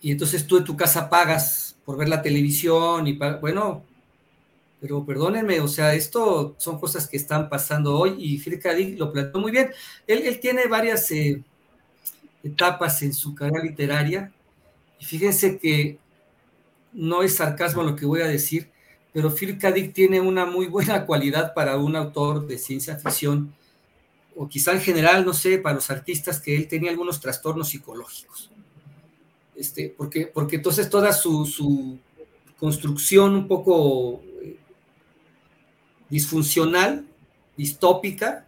y entonces tú en tu casa pagas por ver la televisión y bueno, pero perdónenme, o sea, esto son cosas que están pasando hoy y Philip lo planteó muy bien. Él, tiene varias eh, etapas en su carrera literaria y fíjense que no es sarcasmo lo que voy a decir, pero Philip K. tiene una muy buena [laughs] cualidad para un autor de ciencia ficción, o quizá en general, no sé, para los artistas, que él tenía algunos trastornos psicológicos. Este, porque, porque entonces toda su, construcción un poco disfuncional, distópica,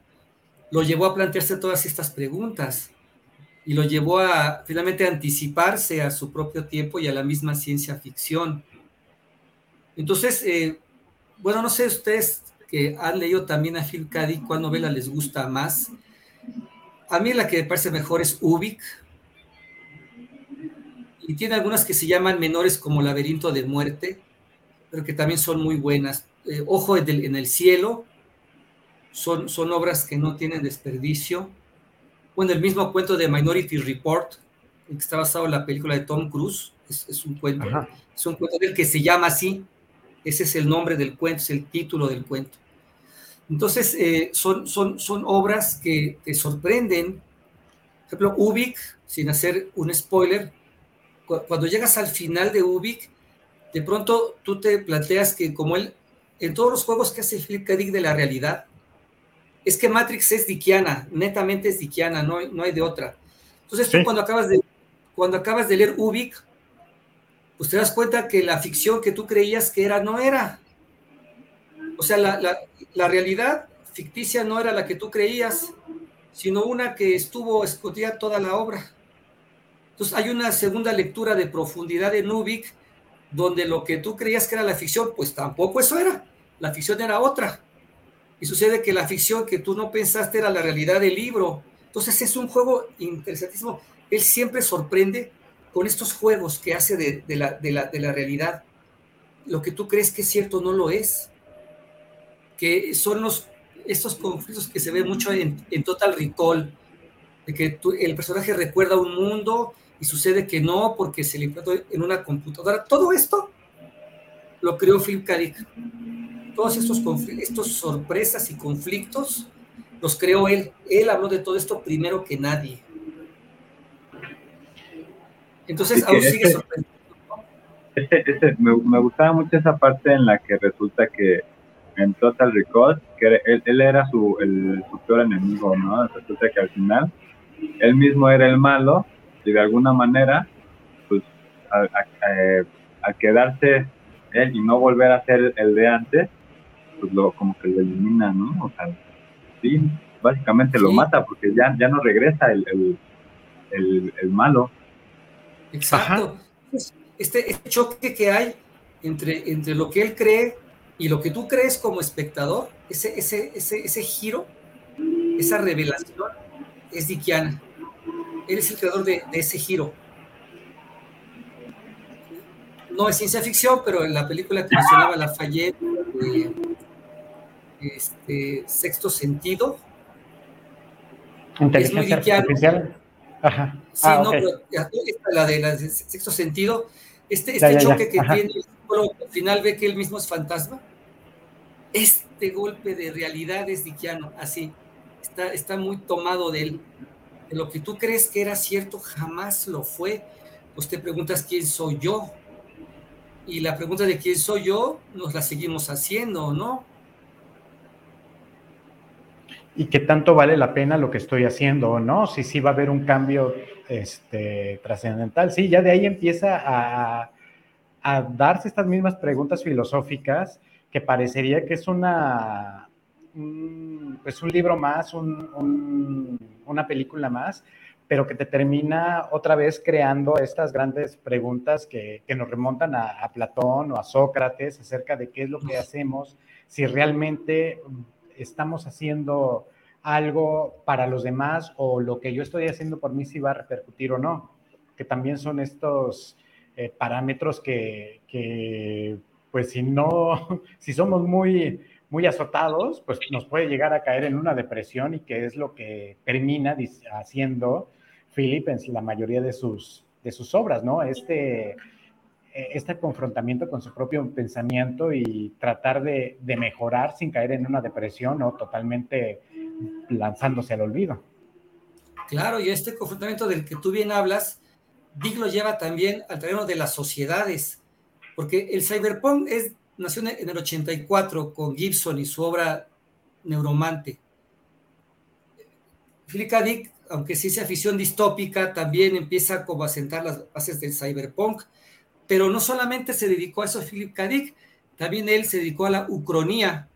lo llevó a plantearse todas estas preguntas y lo llevó a finalmente anticiparse a su propio tiempo y a la misma ciencia ficción. Entonces, eh, bueno, no sé ustedes que han leído también a Phil Caddy, ¿cuál novela les gusta más? A mí la que me parece mejor es Ubik, y tiene algunas que se llaman menores como Laberinto de Muerte, pero que también son muy buenas. Eh, Ojo en el cielo, son, son obras que no tienen desperdicio. Bueno, el mismo cuento de Minority Report, que está basado en la película de Tom Cruise, es, un cuento, es un cuento del que se llama así, ese es el nombre del cuento, es el título del cuento. Entonces, eh, son, son, son obras que te sorprenden. Por ejemplo, Ubik, sin hacer un spoiler, cuando llegas al final de Ubik, de pronto tú te planteas que como él, en todos los juegos que hace Philip K. Dick de la realidad, es que Matrix es dickiana, netamente es dickiana, no hay, no hay de otra. Entonces tú cuando acabas, de, cuando acabas de leer Ubik, pues te das cuenta que la ficción que tú creías que era, no era. O sea, la, la, la realidad ficticia no era la que tú creías, sino una que estuvo escondida toda la obra. Entonces hay una segunda lectura de profundidad de Nubik, donde lo que tú creías que era la ficción, pues tampoco eso era. La ficción era otra. Y sucede que la ficción que tú no pensaste era la realidad del libro. Entonces es un juego interesantísimo. Él siempre sorprende con estos juegos que hace de, la, de, la, realidad. Lo que tú crees que es cierto no lo es. Que son los, estos conflictos que se ven mucho en, Total Recall, de que el personaje recuerda un mundo y sucede que no porque se le implantó en una computadora. Todo esto lo creó Philip K. Todos estos, estos sorpresas y conflictos los creó él. Él habló de todo esto primero que nadie. Entonces, aún sigue sorprendiendo. me, gustaba mucho esa parte en la que resulta que en Total Recall, que él, era su, el, su peor enemigo, ¿no? Resulta que al final él mismo era el malo y de alguna manera, pues al quedarse él y no volver a ser el de antes, pues lo, como que lo elimina, ¿no? O sea, sí, básicamente lo mata porque ya, ya no regresa el, el, malo. Exacto. Este, este, choque que hay entre, entre lo que él cree y lo que tú crees como espectador, ese, ese, ese, ese giro, esa revelación, es Dickiana. Él es el creador de, de ese giro no es ciencia ficción, pero en la película que mencionaba Lafayette, eh, este, Sexto Sentido. Inteligencia artificial. Ajá. Sí, ah, no, pero la de la Sexto Sentido, este, este choque que tiene al final ve que él mismo es fantasma. Este golpe de realidad es diquiano, así. Está, está muy tomado de él. Lo que tú crees que era cierto, jamás lo fue. Pues te preguntas quién soy yo y la pregunta de quién soy yo nos la seguimos haciendo, ¿no? Y qué tanto vale la pena lo que estoy haciendo, ¿no? Si sí va a haber un cambio este, trascendental. Sí, ya de ahí empieza a darse estas mismas preguntas filosóficas que parecería que es una, un, pues un libro más, un, una película más, pero que te termina otra vez creando estas grandes preguntas que, nos remontan a, Platón o a Sócrates acerca de qué es lo que hacemos, si realmente estamos haciendo algo para los demás o lo que yo estoy haciendo por mí si va a repercutir o no, que también son estos eh, parámetros que, que, pues si no, [laughs] si somos muy, muy azotados, pues nos puede llegar a caer en una depresión y que es lo que termina haciendo Philip en la mayoría de sus, de sus obras, ¿no? Este, e, este confrontamiento con su propio pensamiento y tratar de, mejorar sin caer en una depresión o totalmente lanzándose al olvido. Claro, y este confrontamiento del que tú bien hablas, Dick lo lleva también al terreno de las sociedades, porque el cyberpunk es, nació en el 84 con Gibson y su obra Neuromante. Philip K. Aunque sí sea ficción distópica, también empieza como a sentar las bases del cyberpunk, pero no solamente se dedicó a eso Philip K. También él se dedicó a la ucronía.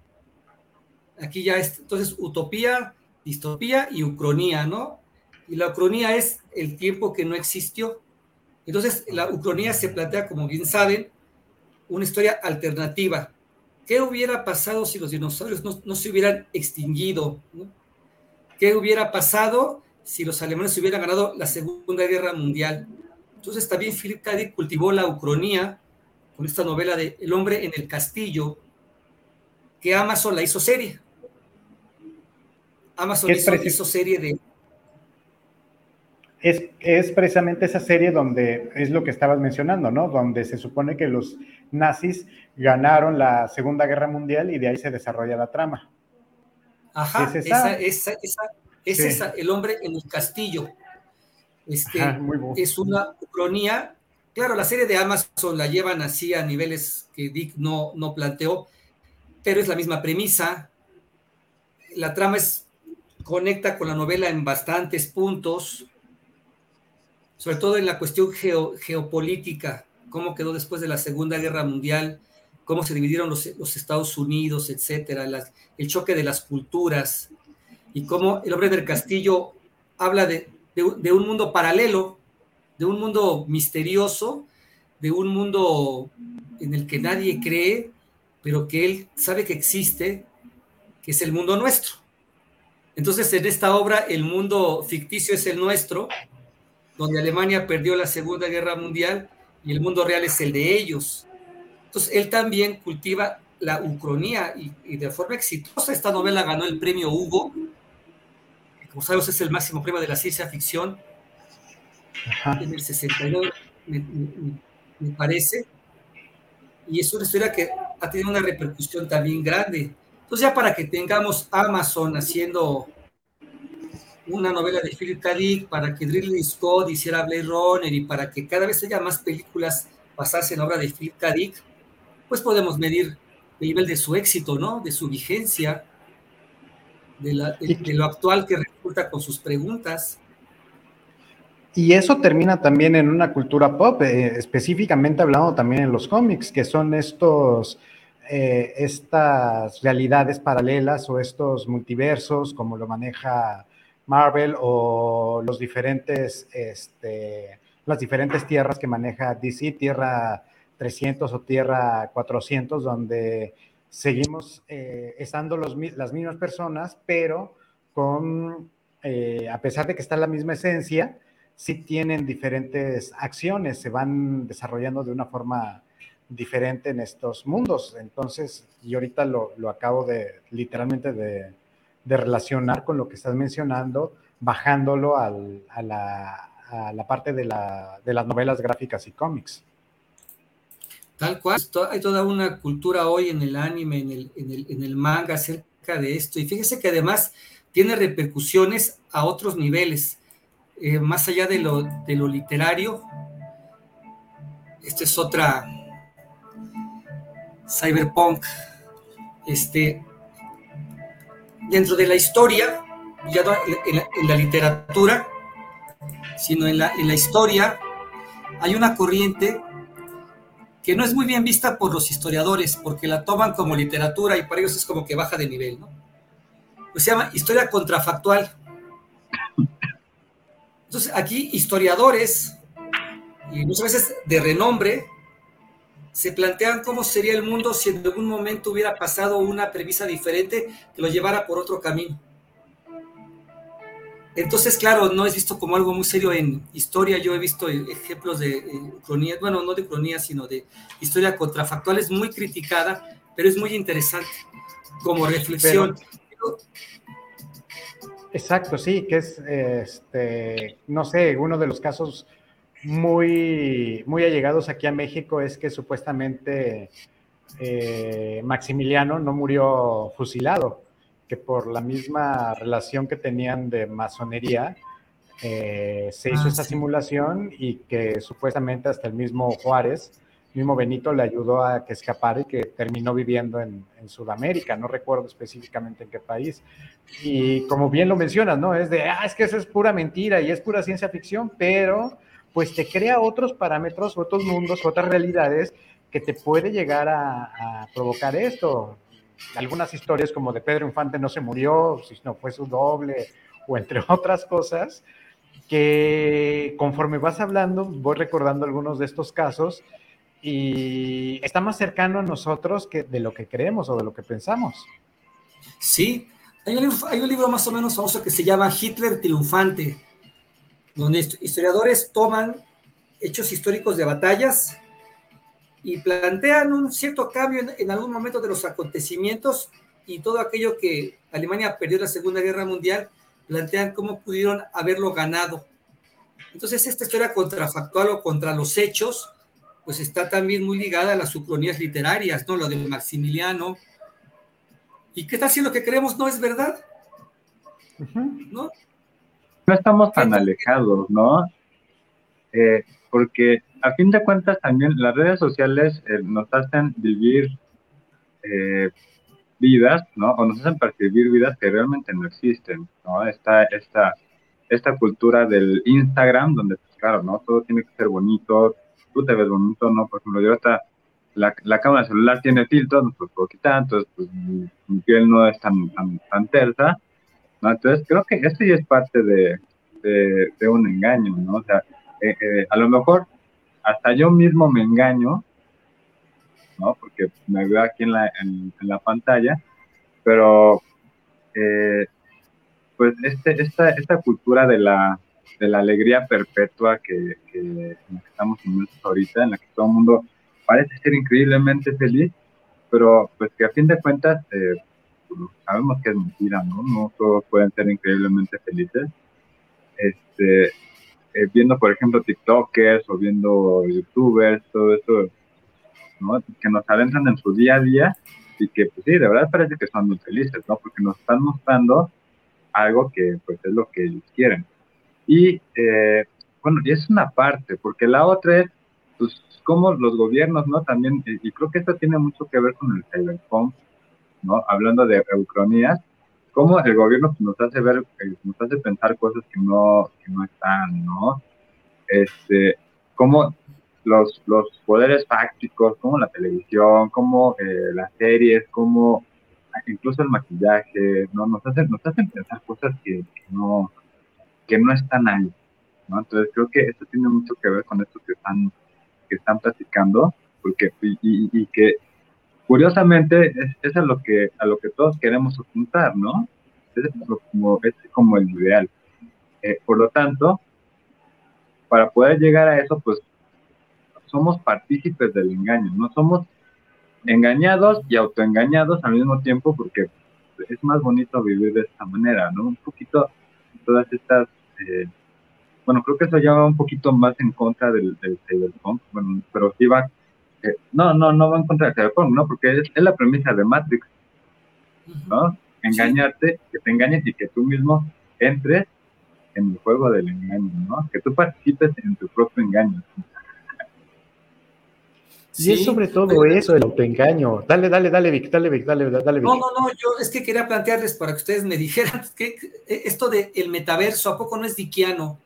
Aquí ya es, entonces, utopía, distopía y ucronía, ¿no? Y la ucronía es el tiempo que no existió. Entonces, la ucronía se plantea, como bien saben, una historia alternativa. ¿Qué hubiera pasado si los dinosaurios no, no se hubieran extinguido? ¿no? ¿Qué hubiera pasado si los alemanes hubieran ganado la Segunda Guerra Mundial. Entonces también Philip K. Dick cultivó la ucronía con esta novela de El hombre en el castillo, que Amazon la hizo serie. Amazon hizo, serie de... Es, es, precisamente esa serie donde es lo que estabas mencionando, ¿no? Donde se supone que los nazis ganaron la Segunda Guerra Mundial y de ahí se desarrolla la trama. Ajá, esa, esa, esa, es El hombre en el castillo. Este, es una cronía. Claro, la serie de Amazon la llevan así a niveles que Dick no, no planteó, pero es la misma premisa. La trama es, conecta con la novela en bastantes puntos, sobre todo en la cuestión geopolítica, cómo quedó después de la Segunda Guerra Mundial, cómo se dividieron los, Estados Unidos, etcétera, el choque de las culturas, y cómo el hombre del castillo habla de, un mundo paralelo, de un mundo misterioso, de un mundo en el que nadie cree, pero que él sabe que existe, que es el mundo nuestro. Entonces, en esta obra, el mundo ficticio es el nuestro, donde Alemania perdió la Segunda Guerra Mundial y el mundo real es el de ellos. Entonces, él también cultiva la ucronía y, y de forma exitosa esta novela ganó el premio Hugo como sabemos es el máximo premio de la ciencia ficción, en el 69, me, parece, y es una historia que ha tenido una repercusión también grande. Entonces ya para que tengamos Amazon haciendo una novela de Philip K. Dick, para que Ridley Scott hiciera Blade Runner y para que cada vez haya más películas basadas en obra de Philip K. Dick, pues podemos medir el nivel de su éxito, ¿no? De su vigencia, de, lo actual que resulta con sus preguntas. Y eso termina también en una cultura pop, eh, específicamente hablando también en los cómics, que son estos, eh, estas realidades paralelas o estos multiversos, como lo maneja Marvel, o los diferentes, este, las diferentes tierras que maneja DC, Tierra 300 o Tierra 400, donde seguimos eh, estando los, las mismas personas, pero con, eh, a pesar de que está la misma esencia, sí tienen diferentes acciones, se van desarrollando de una forma diferente en estos mundos. Entonces, y ahorita lo, lo acabo de literalmente de, de, relacionar con lo que estás mencionando, bajándolo al, a, la, a, la, parte de, la, de las novelas gráficas y cómics. Tal cual, hay toda una cultura hoy en el anime, en el, en el, en el manga acerca de esto. Y fíjese que además tiene repercusiones a otros niveles, eh, más allá de lo, de lo literario. Esta es otra cyberpunk. Este, dentro de la historia, ya en la, en la literatura, sino en la, en la historia, hay una corriente que no es muy bien vista por los historiadores, porque la toman como literatura y para ellos es como que baja de nivel, ¿no? Pues se llama historia contrafactual. Entonces, aquí historiadores, y muchas veces de renombre, se plantean cómo sería el mundo si en algún momento hubiera pasado una premisa diferente que lo llevara por otro camino. Entonces, claro, no es visto como algo muy serio en historia. Yo he visto ejemplos de eh, bueno, no de cronías, sino de historia contrafactual. Es muy criticada, pero es muy interesante como reflexión. exacto, sí, que es, este, no sé, uno de los casos muy, muy allegados aquí a México es que supuestamente eh, Maximiliano no murió fusilado que por la misma relación que tenían de masonería, eh, se hizo ah, esa simulación y que supuestamente hasta el mismo Juárez, mismo Benito, le ayudó a que escapara y que terminó viviendo en, Sudamérica, no recuerdo específicamente en qué país. Y como bien lo mencionas, ¿no? Es de, ah, es que eso es pura mentira y es pura ciencia ficción, pero pues te crea otros parámetros, otros mundos, otras realidades que te puede llegar a provocar esto algunas historias como de Pedro Infante no se murió, si no fue su doble, o entre [laughs] otras cosas, que conforme vas hablando, voy recordando algunos de estos casos y está más cercano a nosotros que de lo que creemos o de lo que pensamos. Sí, hay un, hay un libro más o menos famoso que se llama Hitler Triunfante, donde historiadores toman hechos históricos de batallas y plantean un cierto cambio en, algún momento de los acontecimientos y todo aquello que Alemania perdió en la Segunda Guerra Mundial, plantean cómo pudieron haberlo ganado. Entonces, esta historia contrafactual o contra los hechos, pues está también muy ligada a las ucronías literarias, ¿no? Lo de Maximiliano. ¿Y qué tal si lo que creemos no es verdad? ¿No? No estamos tan alejados, ¿no? Eh, porque a fin de cuentas también las redes sociales eh, nos hacen vivir eh, vidas, ¿no? O nos hacen percibir vidas que realmente no existen, ¿no? Esta, esta, esta cultura del Instagram, donde, pues, claro, ¿no? Todo tiene que ser bonito, tú te ves bonito, ¿no? Por ejemplo, yo hasta la, la cámara celular tiene filtros, no pues puedo quitar, entonces pues, mi, piel no es tan, tan, tan tersa, Entonces creo que esto ya es parte de, de, un engaño, ¿no? O sea, eh, eh, a lo mejor hasta yo mismo me engaño, ¿no? Porque me veo aquí en la, en, la pantalla, pero eh, pues este, esta, esta cultura de la, de la alegría perpetua que, que, en la estamos inmersos ahorita, en la que todo el mundo parece ser increíblemente feliz, pero pues que a fin de cuentas sabemos que es mentira, ¿no? No todos pueden ser increíblemente felices. Este, eh, viendo, por ejemplo, TikTokers o viendo YouTubers, todo eso, ¿no? Que nos adentran en su día a día y que, pues sí, de verdad parece que son muy felices, ¿no? Porque nos están mostrando algo que, pues, es lo que ellos quieren. Y, eh, bueno, y es una parte, porque la otra es pues, cómo los gobiernos, ¿no? También, y creo que esto tiene mucho que ver con el cyberpunk, ¿no? Hablando de eucronías, cómo el gobierno nos hace ver, eh, nos hace pensar cosas que no, que no están, ¿no? Este, cómo los, los poderes fácticos, como la televisión, como eh, las series, como incluso el maquillaje, ¿no? Nos hacen, nos hacen pensar cosas que, no, que no están ahí, ¿no? Entonces creo que esto tiene mucho que ver con esto que están, que están platicando, porque, y, que curiosamente es, a lo que, a lo que todos queremos apuntar, ¿no? Es como, es el ideal. Eh, por lo tanto, para poder llegar a eso, pues somos partícipes del engaño, no somos engañados y autoengañados al mismo tiempo porque es más bonito vivir de esta manera, ¿no? Un poquito todas estas, eh, bueno, creo que eso ya va un poquito más en contra del, cyberpunk, bueno, pero sí va, eh, no, no, no va en contra del cyberpunk, ¿no? Porque es, la premisa de Matrix, ¿no? Engañarte, que te engañes y que tú mismo entres en el juego del engaño, ¿no? Que tú participes en tu propio engaño. Y es sobre todo eso, el autoengaño. Dale, dale, dale, Vic, dale, Vic, dale, dale, Vic. No, no, no, yo es que quería plantearles para que ustedes me dijeran [laughs] que esto del el metaverso, ¿a poco no es diquiano?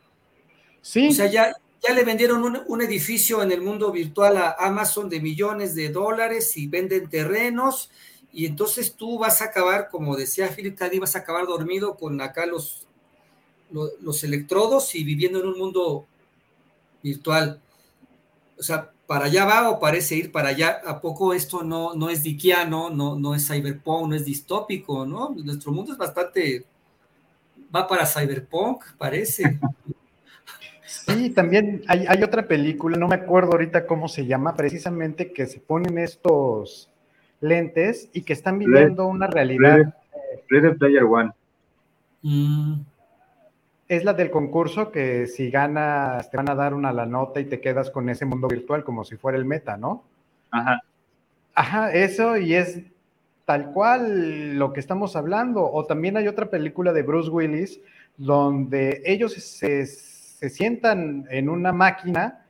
Sí. O sea, ya, ya le vendieron un, edificio en el mundo virtual a Amazon de millones de dólares y venden terrenos, y entonces tú vas a acabar, como decía Philip Caddy, vas a acabar dormido con acá los, los, los electrodos y viviendo en un mundo virtual. O sea, para allá va o parece ir para allá. ¿A poco esto no, no es diquiano, no, no es cyberpunk, no es distópico, ¿no? Nuestro mundo es bastante, va para cyberpunk, parece. [laughs] Sí, también hay, hay otra película, no me acuerdo ahorita cómo se llama, precisamente que se ponen estos lentes y que están viviendo una realidad. Red Player One. Mm es la del concurso que si ganas te van a dar una la nota y te quedas con ese mundo virtual como si fuera el meta, ¿no? Ajá. Ajá, eso y es tal cual lo que estamos hablando. O también hay otra película de Bruce Willis donde ellos se, se sientan en una máquina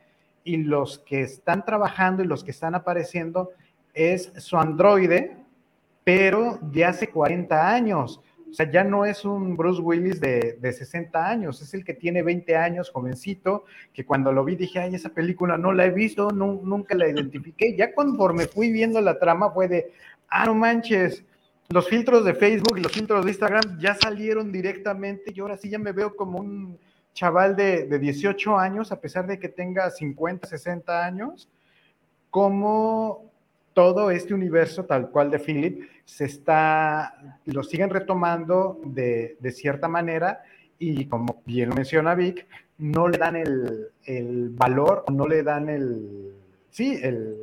y los que están trabajando y los que están apareciendo es su androide, pero de hace 40 años. O sea, ya no es un Bruce Willis de, 60 años, es el que tiene 20 años, jovencito, que cuando lo vi dije, ay, esa película no la he visto, nunca la identifiqué. Ya conforme fui viendo la trama fue de, ah, no manches, los filtros de Facebook y los filtros de Instagram ya salieron directamente y ahora sí ya me veo como un chaval de, de 18 años, a pesar de que tenga 50, 60 años, como todo este universo tal cual de Philip se está, lo siguen retomando de, cierta manera y como bien lo menciona Vic, no le dan el, el valor, no le dan el, sí, el,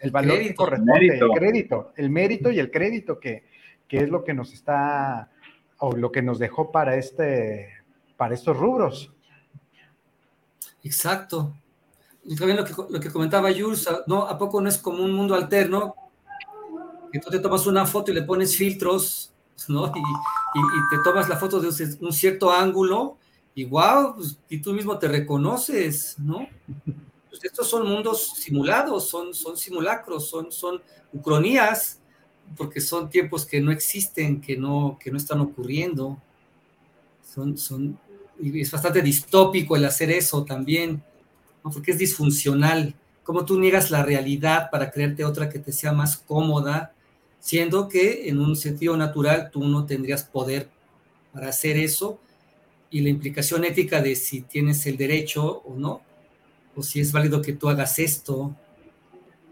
el valor que corresponde, el crédito, el mérito y el crédito que, que es lo que nos está, o lo que nos dejó para este, para estos rubros. Exacto. Y también lo que, lo que comentaba Jules, ¿no? ¿A poco no es como un mundo alterno? Que tú te tomas una foto y le pones filtros, [laughs] ¿no? Y, y, te tomas la foto de un cierto ángulo y wow, pues, y tú mismo te reconoces, ¿no? Pues estos son mundos simulados, son, son simulacros, son, son ucronías, porque son tiempos que no existen, que no, que no están ocurriendo. Son, son, y es bastante distópico el hacer eso también porque es disfuncional. ¿Cómo tú niegas la realidad para creerte otra que te sea más cómoda, siendo que en un sentido natural tú no tendrías poder para hacer eso? Y la implicación ética de si tienes el derecho o no, o si es válido que tú hagas esto.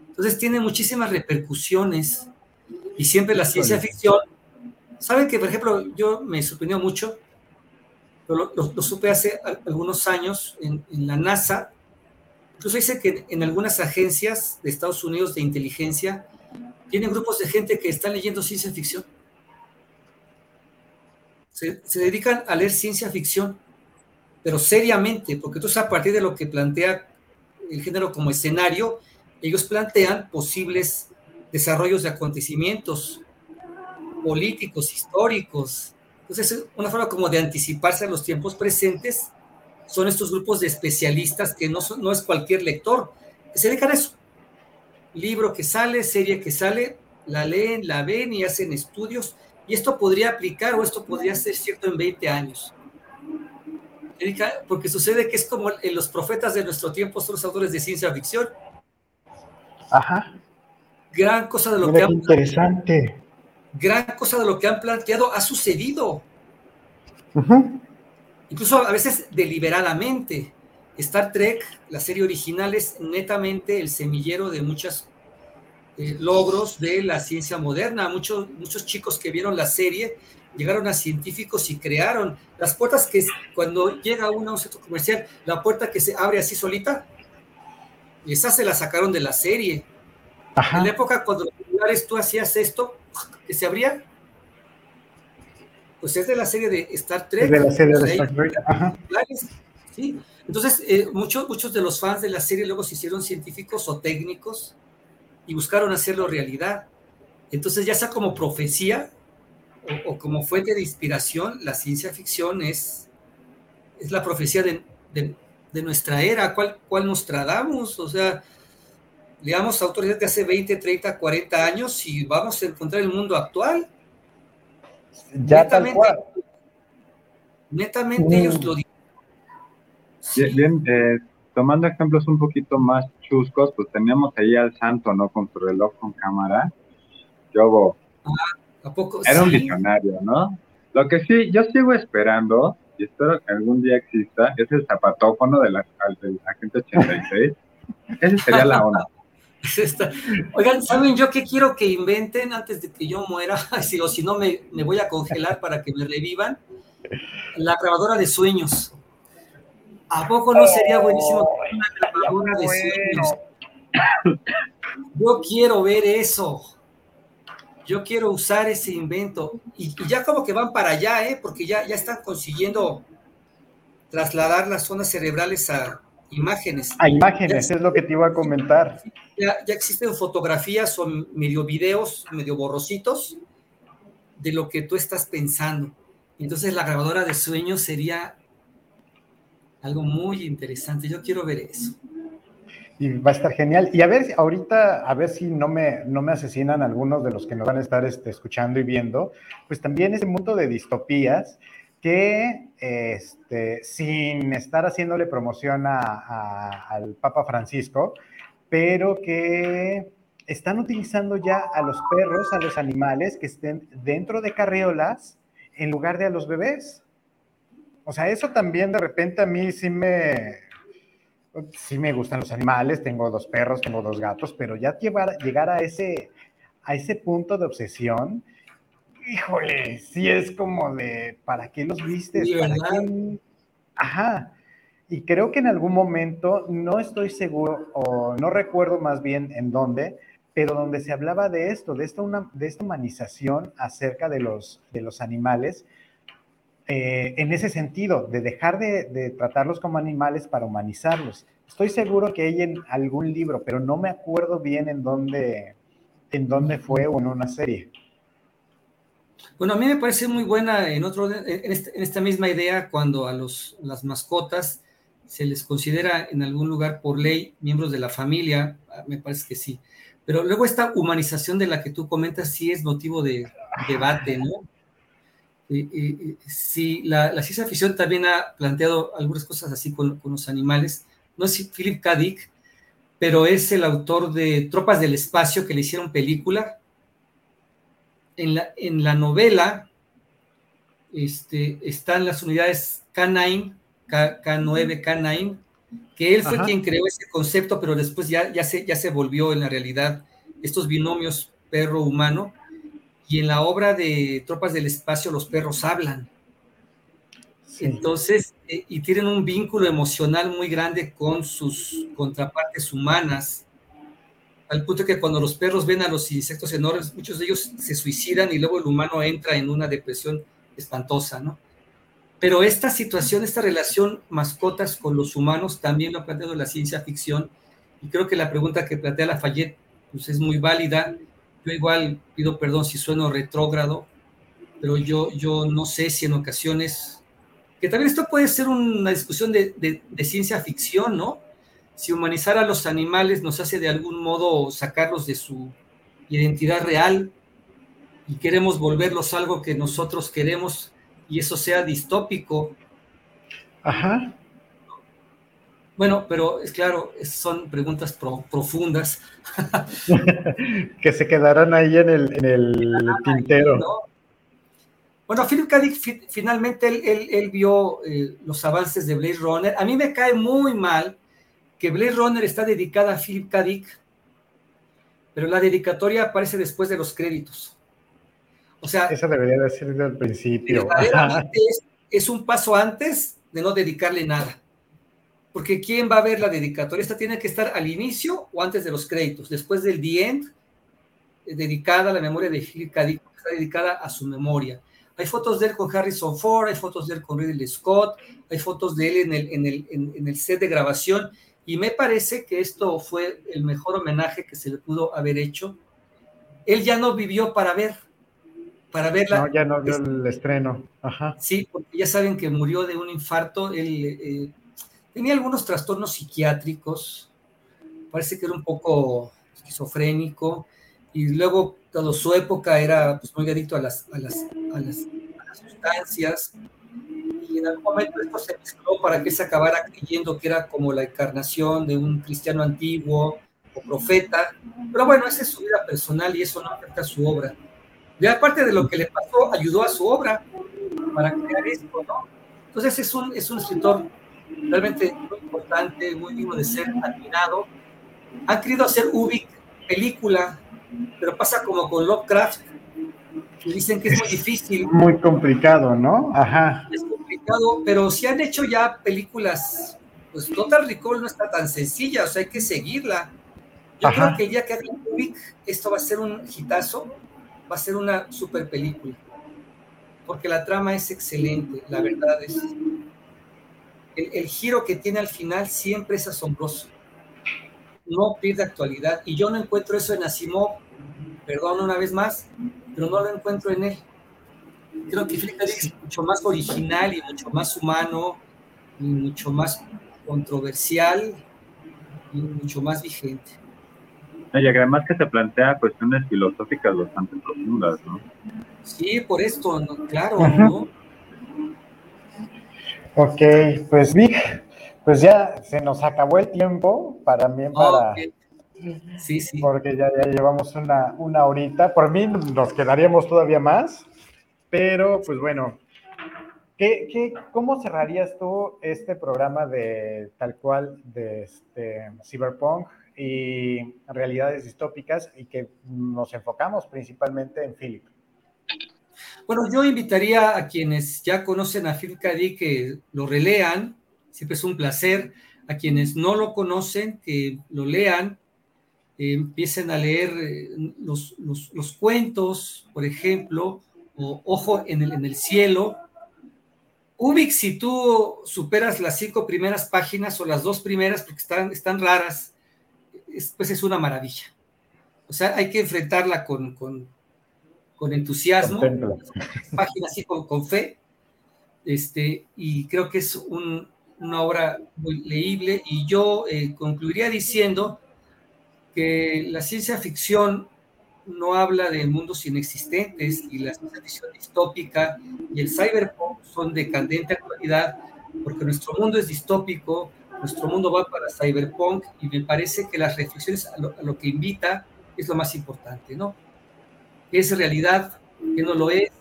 Entonces tiene muchísimas repercusiones y siempre la ciencia ficción, ¿saben que, por ejemplo, yo me sorprendió mucho, lo, supe hace algunos años en, en la NASA, Incluso dice que en algunas agencias de Estados Unidos de inteligencia tienen grupos de gente que están leyendo ciencia ficción. Se, dedican a leer ciencia ficción, pero seriamente, porque entonces a partir de lo que plantea el género como escenario, ellos plantean posibles desarrollos de acontecimientos políticos, históricos. Entonces, es una forma como de anticiparse a los tiempos presentes son estos grupos de especialistas que no, no es cualquier lector. se dedican a eso. Libro que sale, serie que sale, la leen, la ven y hacen estudios. Y esto podría aplicar o esto podría ser cierto en 20 años. Porque sucede que es como en los profetas de nuestro tiempo son los autores de ciencia ficción. Ajá. Gran cosa de lo que interesante. Gran cosa de lo que han planteado ha sucedido. Incluso a veces deliberadamente. Star Trek, la serie original, es netamente el semillero de muchos eh, logros de la ciencia moderna. Muchos, muchos chicos que vieron la serie llegaron a científicos y crearon las puertas que cuando llega uno a un centro comercial, la puerta que se abre así solita, esa se la sacaron de la serie. En la época cuando tú hacías esto, que se abría, pues es de la serie de Star Trek. de la serie de Star Trek. Sí. Entonces, eh, muchos, muchos de los fans de la serie luego se hicieron científicos o técnicos y buscaron hacerlo realidad. Entonces, ya sea como profecía o, como fuente de inspiración, la ciencia ficción es, es la profecía de, de, nuestra era. ¿Cuál, ¿Cuál nos tradamos? O sea, leamos autoridades de hace 20, 30, 40 años y vamos a encontrar el mundo actual. Ya netamente, tal cual. Netamente ellos lo Bien, eh, tomando ejemplos un poquito más chuscos, pues teníamos ahí al santo, ¿no? Con su reloj con cámara. Yo, ah, ¿a poco? Era un visionario, ¿no? Lo que sí, yo sigo esperando, y espero que algún día exista, es el zapatófono de la, del agente 86. [laughs] Ese sería la onda. [laughs] Oigan, ¿saben yo qué quiero que inventen antes de que yo muera? [laughs] o si no, me, me voy a congelar para que me revivan. La grabadora de sueños. ¿A poco no sería buenísimo una grabadora de sueños? Yo quiero ver eso. Yo quiero usar ese invento. Y, ya como que van para allá, ¿eh? Porque ya, ya están consiguiendo trasladar las zonas cerebrales a imágenes. A imágenes, es lo que te iba a comentar. Ya, ya existen fotografías o medio videos, medio borrositos de lo que tú estás pensando. Entonces la grabadora de sueños sería algo muy interesante. Yo quiero ver eso. Y va a estar genial. Y a ver, ahorita, a ver si no me, no me asesinan algunos de los que nos van a estar este, escuchando y viendo, pues también ese mundo de distopías que, este, sin estar haciéndole promoción al Papa Francisco, pero que están utilizando ya a los perros, a los animales que estén dentro de carriolas en lugar de a los bebés. O sea, eso también de repente a mí sí me, sí me gustan los animales, tengo dos perros, tengo dos gatos, pero ya llevar, llegar a ese, a ese punto de obsesión, híjole, sí es como de, ¿para qué los vistes? ¿Para qué? Ajá. Y creo que en algún momento, no estoy seguro, o no recuerdo más bien en dónde, pero donde se hablaba de esto, de esta, una, de esta humanización acerca de los, de los animales, eh, en ese sentido, de dejar de, tratarlos como animales para humanizarlos. Estoy seguro que hay en algún libro, pero no me acuerdo bien en dónde, en dónde fue o en una serie. Bueno, a mí me parece muy buena en, otro, en, este, esta misma idea cuando a las mascotas se les considera en algún lugar por ley miembros de la familia, me parece que sí. Pero luego esta humanización de la que tú comentas sí es motivo de debate, ¿no? y, sí, la, ciencia ficción también ha planteado algunas cosas así con, los animales. No es Philip K. Dick, pero es el autor de Tropas del Espacio que le hicieron película. En la, en la novela este, están las unidades K9, K, 9 K9, que él fue quien creó ese concepto, pero después ya, ya, se, ya se volvió en la realidad estos binomios perro-humano y en la obra de Tropas del Espacio los perros hablan. Entonces, eh, y tienen un vínculo emocional muy grande con sus contrapartes humanas, al punto que cuando los perros ven a los insectos enormes, muchos de ellos se suicidan y luego el humano entra en una depresión espantosa, ¿no? Pero esta situación, esta relación mascotas con los humanos también lo ha planteado la ciencia ficción y creo que la pregunta que plantea Lafayette pues es muy válida yo igual pido perdón si sueno retrógrado, pero yo, yo no sé si en ocasiones, que también esto puede ser una discusión de, ciencia ficción, ¿no? Si humanizar a los animales nos hace de algún modo sacarlos de su identidad real y queremos volverlos algo que nosotros queremos y eso sea distópico. Ajá. Bueno, pero es claro, son preguntas profundas. [laughs] que se quedarán ahí en el, tintero. Bueno, Philip K. Finalmente él, vio eh, los avances de Blade Runner. A mí me cae muy mal que Blade Runner está dedicada a Philip K. Dick, pero la dedicatoria aparece después de los créditos. O sea, eso debería de ser el principio. [laughs] Es, es un paso antes de no dedicarle nada porque ¿quién va a ver la dedicatoria? Esta tiene que estar al inicio o antes de los créditos, después del The End, eh, dedicada a la memoria de Philip K. Dick, está dedicada a su memoria. Hay fotos de él con Harrison Ford, hay fotos de él con Ridley Scott, hay fotos de él en el, en el, en, el set de grabación, y me parece que esto fue el mejor homenaje que se le pudo haber hecho. Él ya no vivió para ver, para verla. No, ya no vio el estreno. Ajá. Sí, porque ya saben que murió de un infarto. Él eh, Tenía algunos trastornos psiquiátricos, parece que era un poco esquizofrénico, y luego, toda su época era pues, muy adicto a las, a las, a las, sustancias, y en algún momento esto se mezcló para que se acabara creyendo que era como la encarnación de un cristiano antiguo o profeta, pero bueno, esa es su vida personal y eso no afecta a su obra. Y aparte de lo que le pasó, ayudó a su obra para crear esto, ¿no? Entonces es un, es un escritor realmente muy importante, muy digno de ser admirado. Han querido hacer Ubik película, pero pasa como con Lovecraft, dicen que es muy difícil. Muy complicado, ¿no? Ajá. Es complicado, pero si han hecho ya películas, pues Total Recall no está tan sencilla, o sea, hay que seguirla. Yo creo que día que hagan esto va a ser un hitazo, va a ser una super película, porque la trama es excelente, la verdad es el, giro que tiene al final siempre es asombroso. No pierde actualidad. Y yo no encuentro eso en Asimov, perdón una vez más, pero no lo encuentro en él. Creo que Flick es mucho más original y mucho más humano y mucho más controversial y mucho más vigente. Y además que se plantea cuestiones filosóficas bastante profundas, ¿no? Sí, por esto, claro, ¿no? Ok, pues Vic, pues ya se nos acabó el tiempo para mí, para... Sí, sí. Porque ya, ya llevamos una, una horita. Por mí nos quedaríamos todavía más, pero pues bueno, ¿Qué, qué, cómo cerrarías tú este programa de tal cual de este, Cyberpunk y realidades distópicas y que nos enfocamos principalmente en Philip? Bueno, yo invitaría a quienes ya conocen a Phil K. que lo relean, siempre es un placer. A quienes no lo conocen, que lo lean, eh, empiecen a leer eh, los, cuentos, por ejemplo, o Ojo en el, en el cielo. Ubik, si tú superas las cinco primeras páginas o las dos primeras, porque están, están raras, pues es una maravilla. O sea, hay que enfrentarla con, con entusiasmo, página así con, fe, este, y creo que es una obra muy leíble, y yo eh, concluiría diciendo que la ciencia ficción no habla de mundos inexistentes, y la ciencia ficción distópica y el cyberpunk son de candente actualidad, porque nuestro mundo es distópico, nuestro mundo va para cyberpunk, y me parece que las reflexiones a lo, a lo que invita es lo más importante, ¿no? es realidad, que no lo es,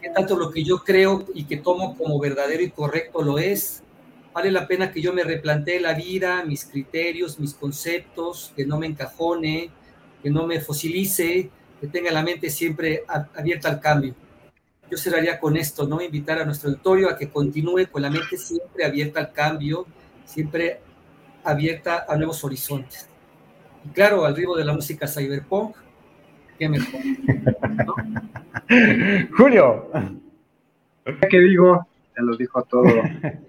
que tanto lo que yo creo y que tomo como verdadero y correcto lo es. Vale la pena que yo me replantee la vida, mis criterios, mis conceptos, que no me encajone, que no me fosilice, que tenga la mente siempre abierta al cambio. Yo cerraría con esto, ¿no? Invitar a nuestro auditorio a que continúe con la mente siempre abierta al cambio, siempre abierta a nuevos horizontes. Y claro, al ritmo de la música cyberpunk, [laughs] Julio. ¿Qué digo? Ya lo dijo todo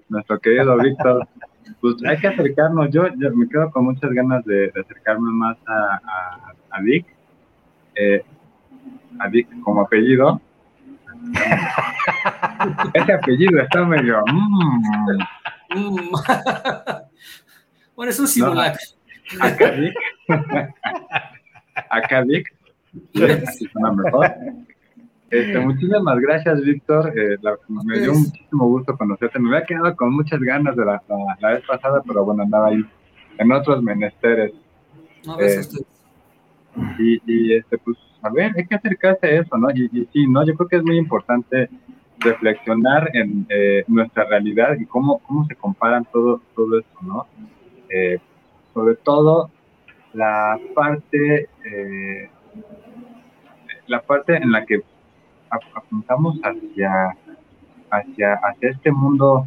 nuestro querido Víctor. Pues hay que acercarnos. Yo, me quedo con muchas ganas de, acercarme más a, a, Vic. Eh, a Vic como apellido. [laughs] Ese apellido está medio. Mm. [laughs] Bueno, es un simulacro. Vic. [laughs] mejor. Este, muchísimas gracias, Víctor. Eh, me dio muchísimo gusto conocerte. Me había quedado con muchas ganas de la, la, vez pasada, pero bueno, andaba ahí en otros menesteres. No, eh, y, y, este, pues, a ver, hay que acercarse a eso, ¿no? Y, y, sí, ¿no? Yo creo que es muy importante reflexionar en eh, nuestra realidad y cómo, cómo se comparan todo, todo esto, ¿no? Eh, sobre todo la parte, eh, la parte en la que apuntamos hacia, hacia, hacia este mundo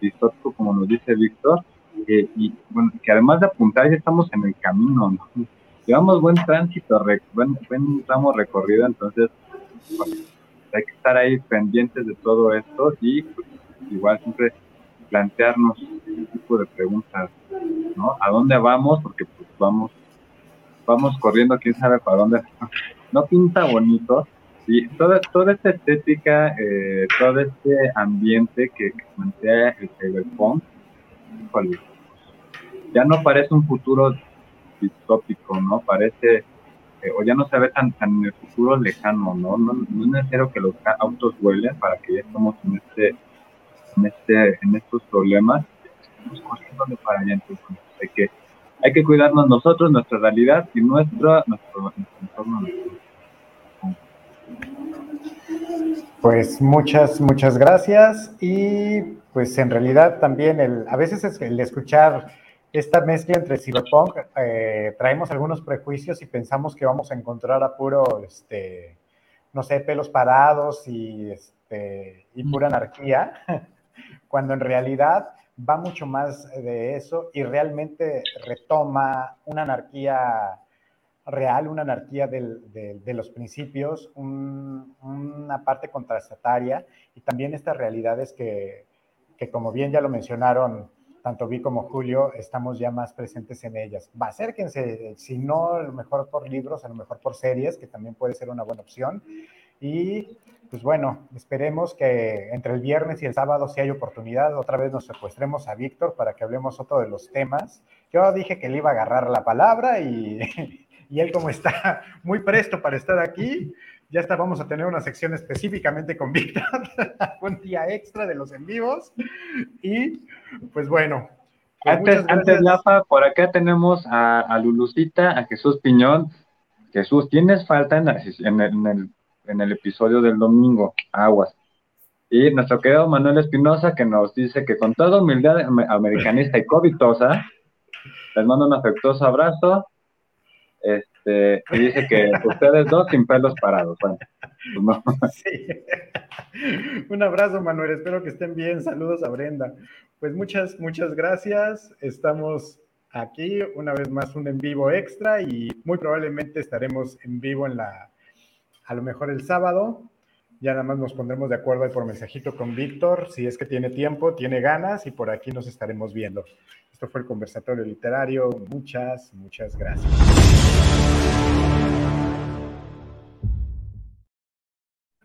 distópico, como nos dice Víctor, y bueno, que además de apuntar ya estamos en el camino, ¿no? Llevamos buen tránsito, buen, buen tramo recorrido, entonces hay que estar ahí pendientes de todo esto y pues, igual siempre plantearnos este tipo de preguntas, ¿no? ¿A dónde vamos? Porque pues vamos, vamos corriendo, quién sabe para dónde. [laughs] No pinta bonito. Y toda, toda esta estética, eh, todo este ambiente que, plantea el cyberpunk, ya no parece un futuro distópico, ¿no? Parece eh, o ya no se ve tan, tan en el futuro lejano, ¿no? ¿no? No es necesario que los autos vuelen para que ya estemos en este, en este, en estos problemas, estamos corriendo para allá, entonces hay que, hay que cuidarnos nosotros, nuestra realidad y nuestro, nuestro, entorno. Pues muchas, muchas gracias y pues en realidad también el, a veces es el escuchar esta mezcla entre cyberpunk, eh, traemos algunos prejuicios y pensamos que vamos a encontrar a puro, este, no sé, pelos parados y, este, y pura anarquía, [laughs] cuando en realidad va mucho más de eso y realmente retoma una anarquía real, una anarquía de, los principios, una parte contrastataria y también estas realidades que, que, como bien ya lo mencionaron, tanto Vi como Julio, estamos ya más presentes en ellas. Va, acérquense, si no, a lo mejor por libros, a lo mejor por series, que también puede ser una buena opción. Y pues bueno, esperemos que entre el viernes y el sábado, si hay oportunidad, otra vez nos secuestremos a Víctor para que hablemos otro de los temas. Yo dije que le iba a agarrar la palabra y, [laughs] y él como está muy presto para estar aquí, ya está, vamos a tener una sección específicamente con Víctor, [laughs] un día extra de los en vivos. Y pues bueno. Pues antes, antes, Lafa, por acá tenemos a, Lulucita, a Jesús Piñón. Jesús, tienes falta en, el, en, el, episodio del domingo, aguas. Y nuestro querido Manuel Espinosa, que nos dice que con toda humildad americanista y covitosa, les mando un afectuoso abrazo. Este, este, y dice que ustedes dos sin pelos parados. Pues Un abrazo, Manuel. Espero que estén bien. Saludos a Brenda. Pues muchas, muchas gracias. Estamos aquí una vez más un en vivo extra y muy probablemente estaremos en vivo en la, a lo mejor el sábado. Ya nada más nos pondremos de acuerdo ahí por mensajito con Víctor, si es que tiene tiempo, tiene ganas y por aquí nos estaremos viendo. Esto fue el conversatorio literario. Muchas, muchas gracias. you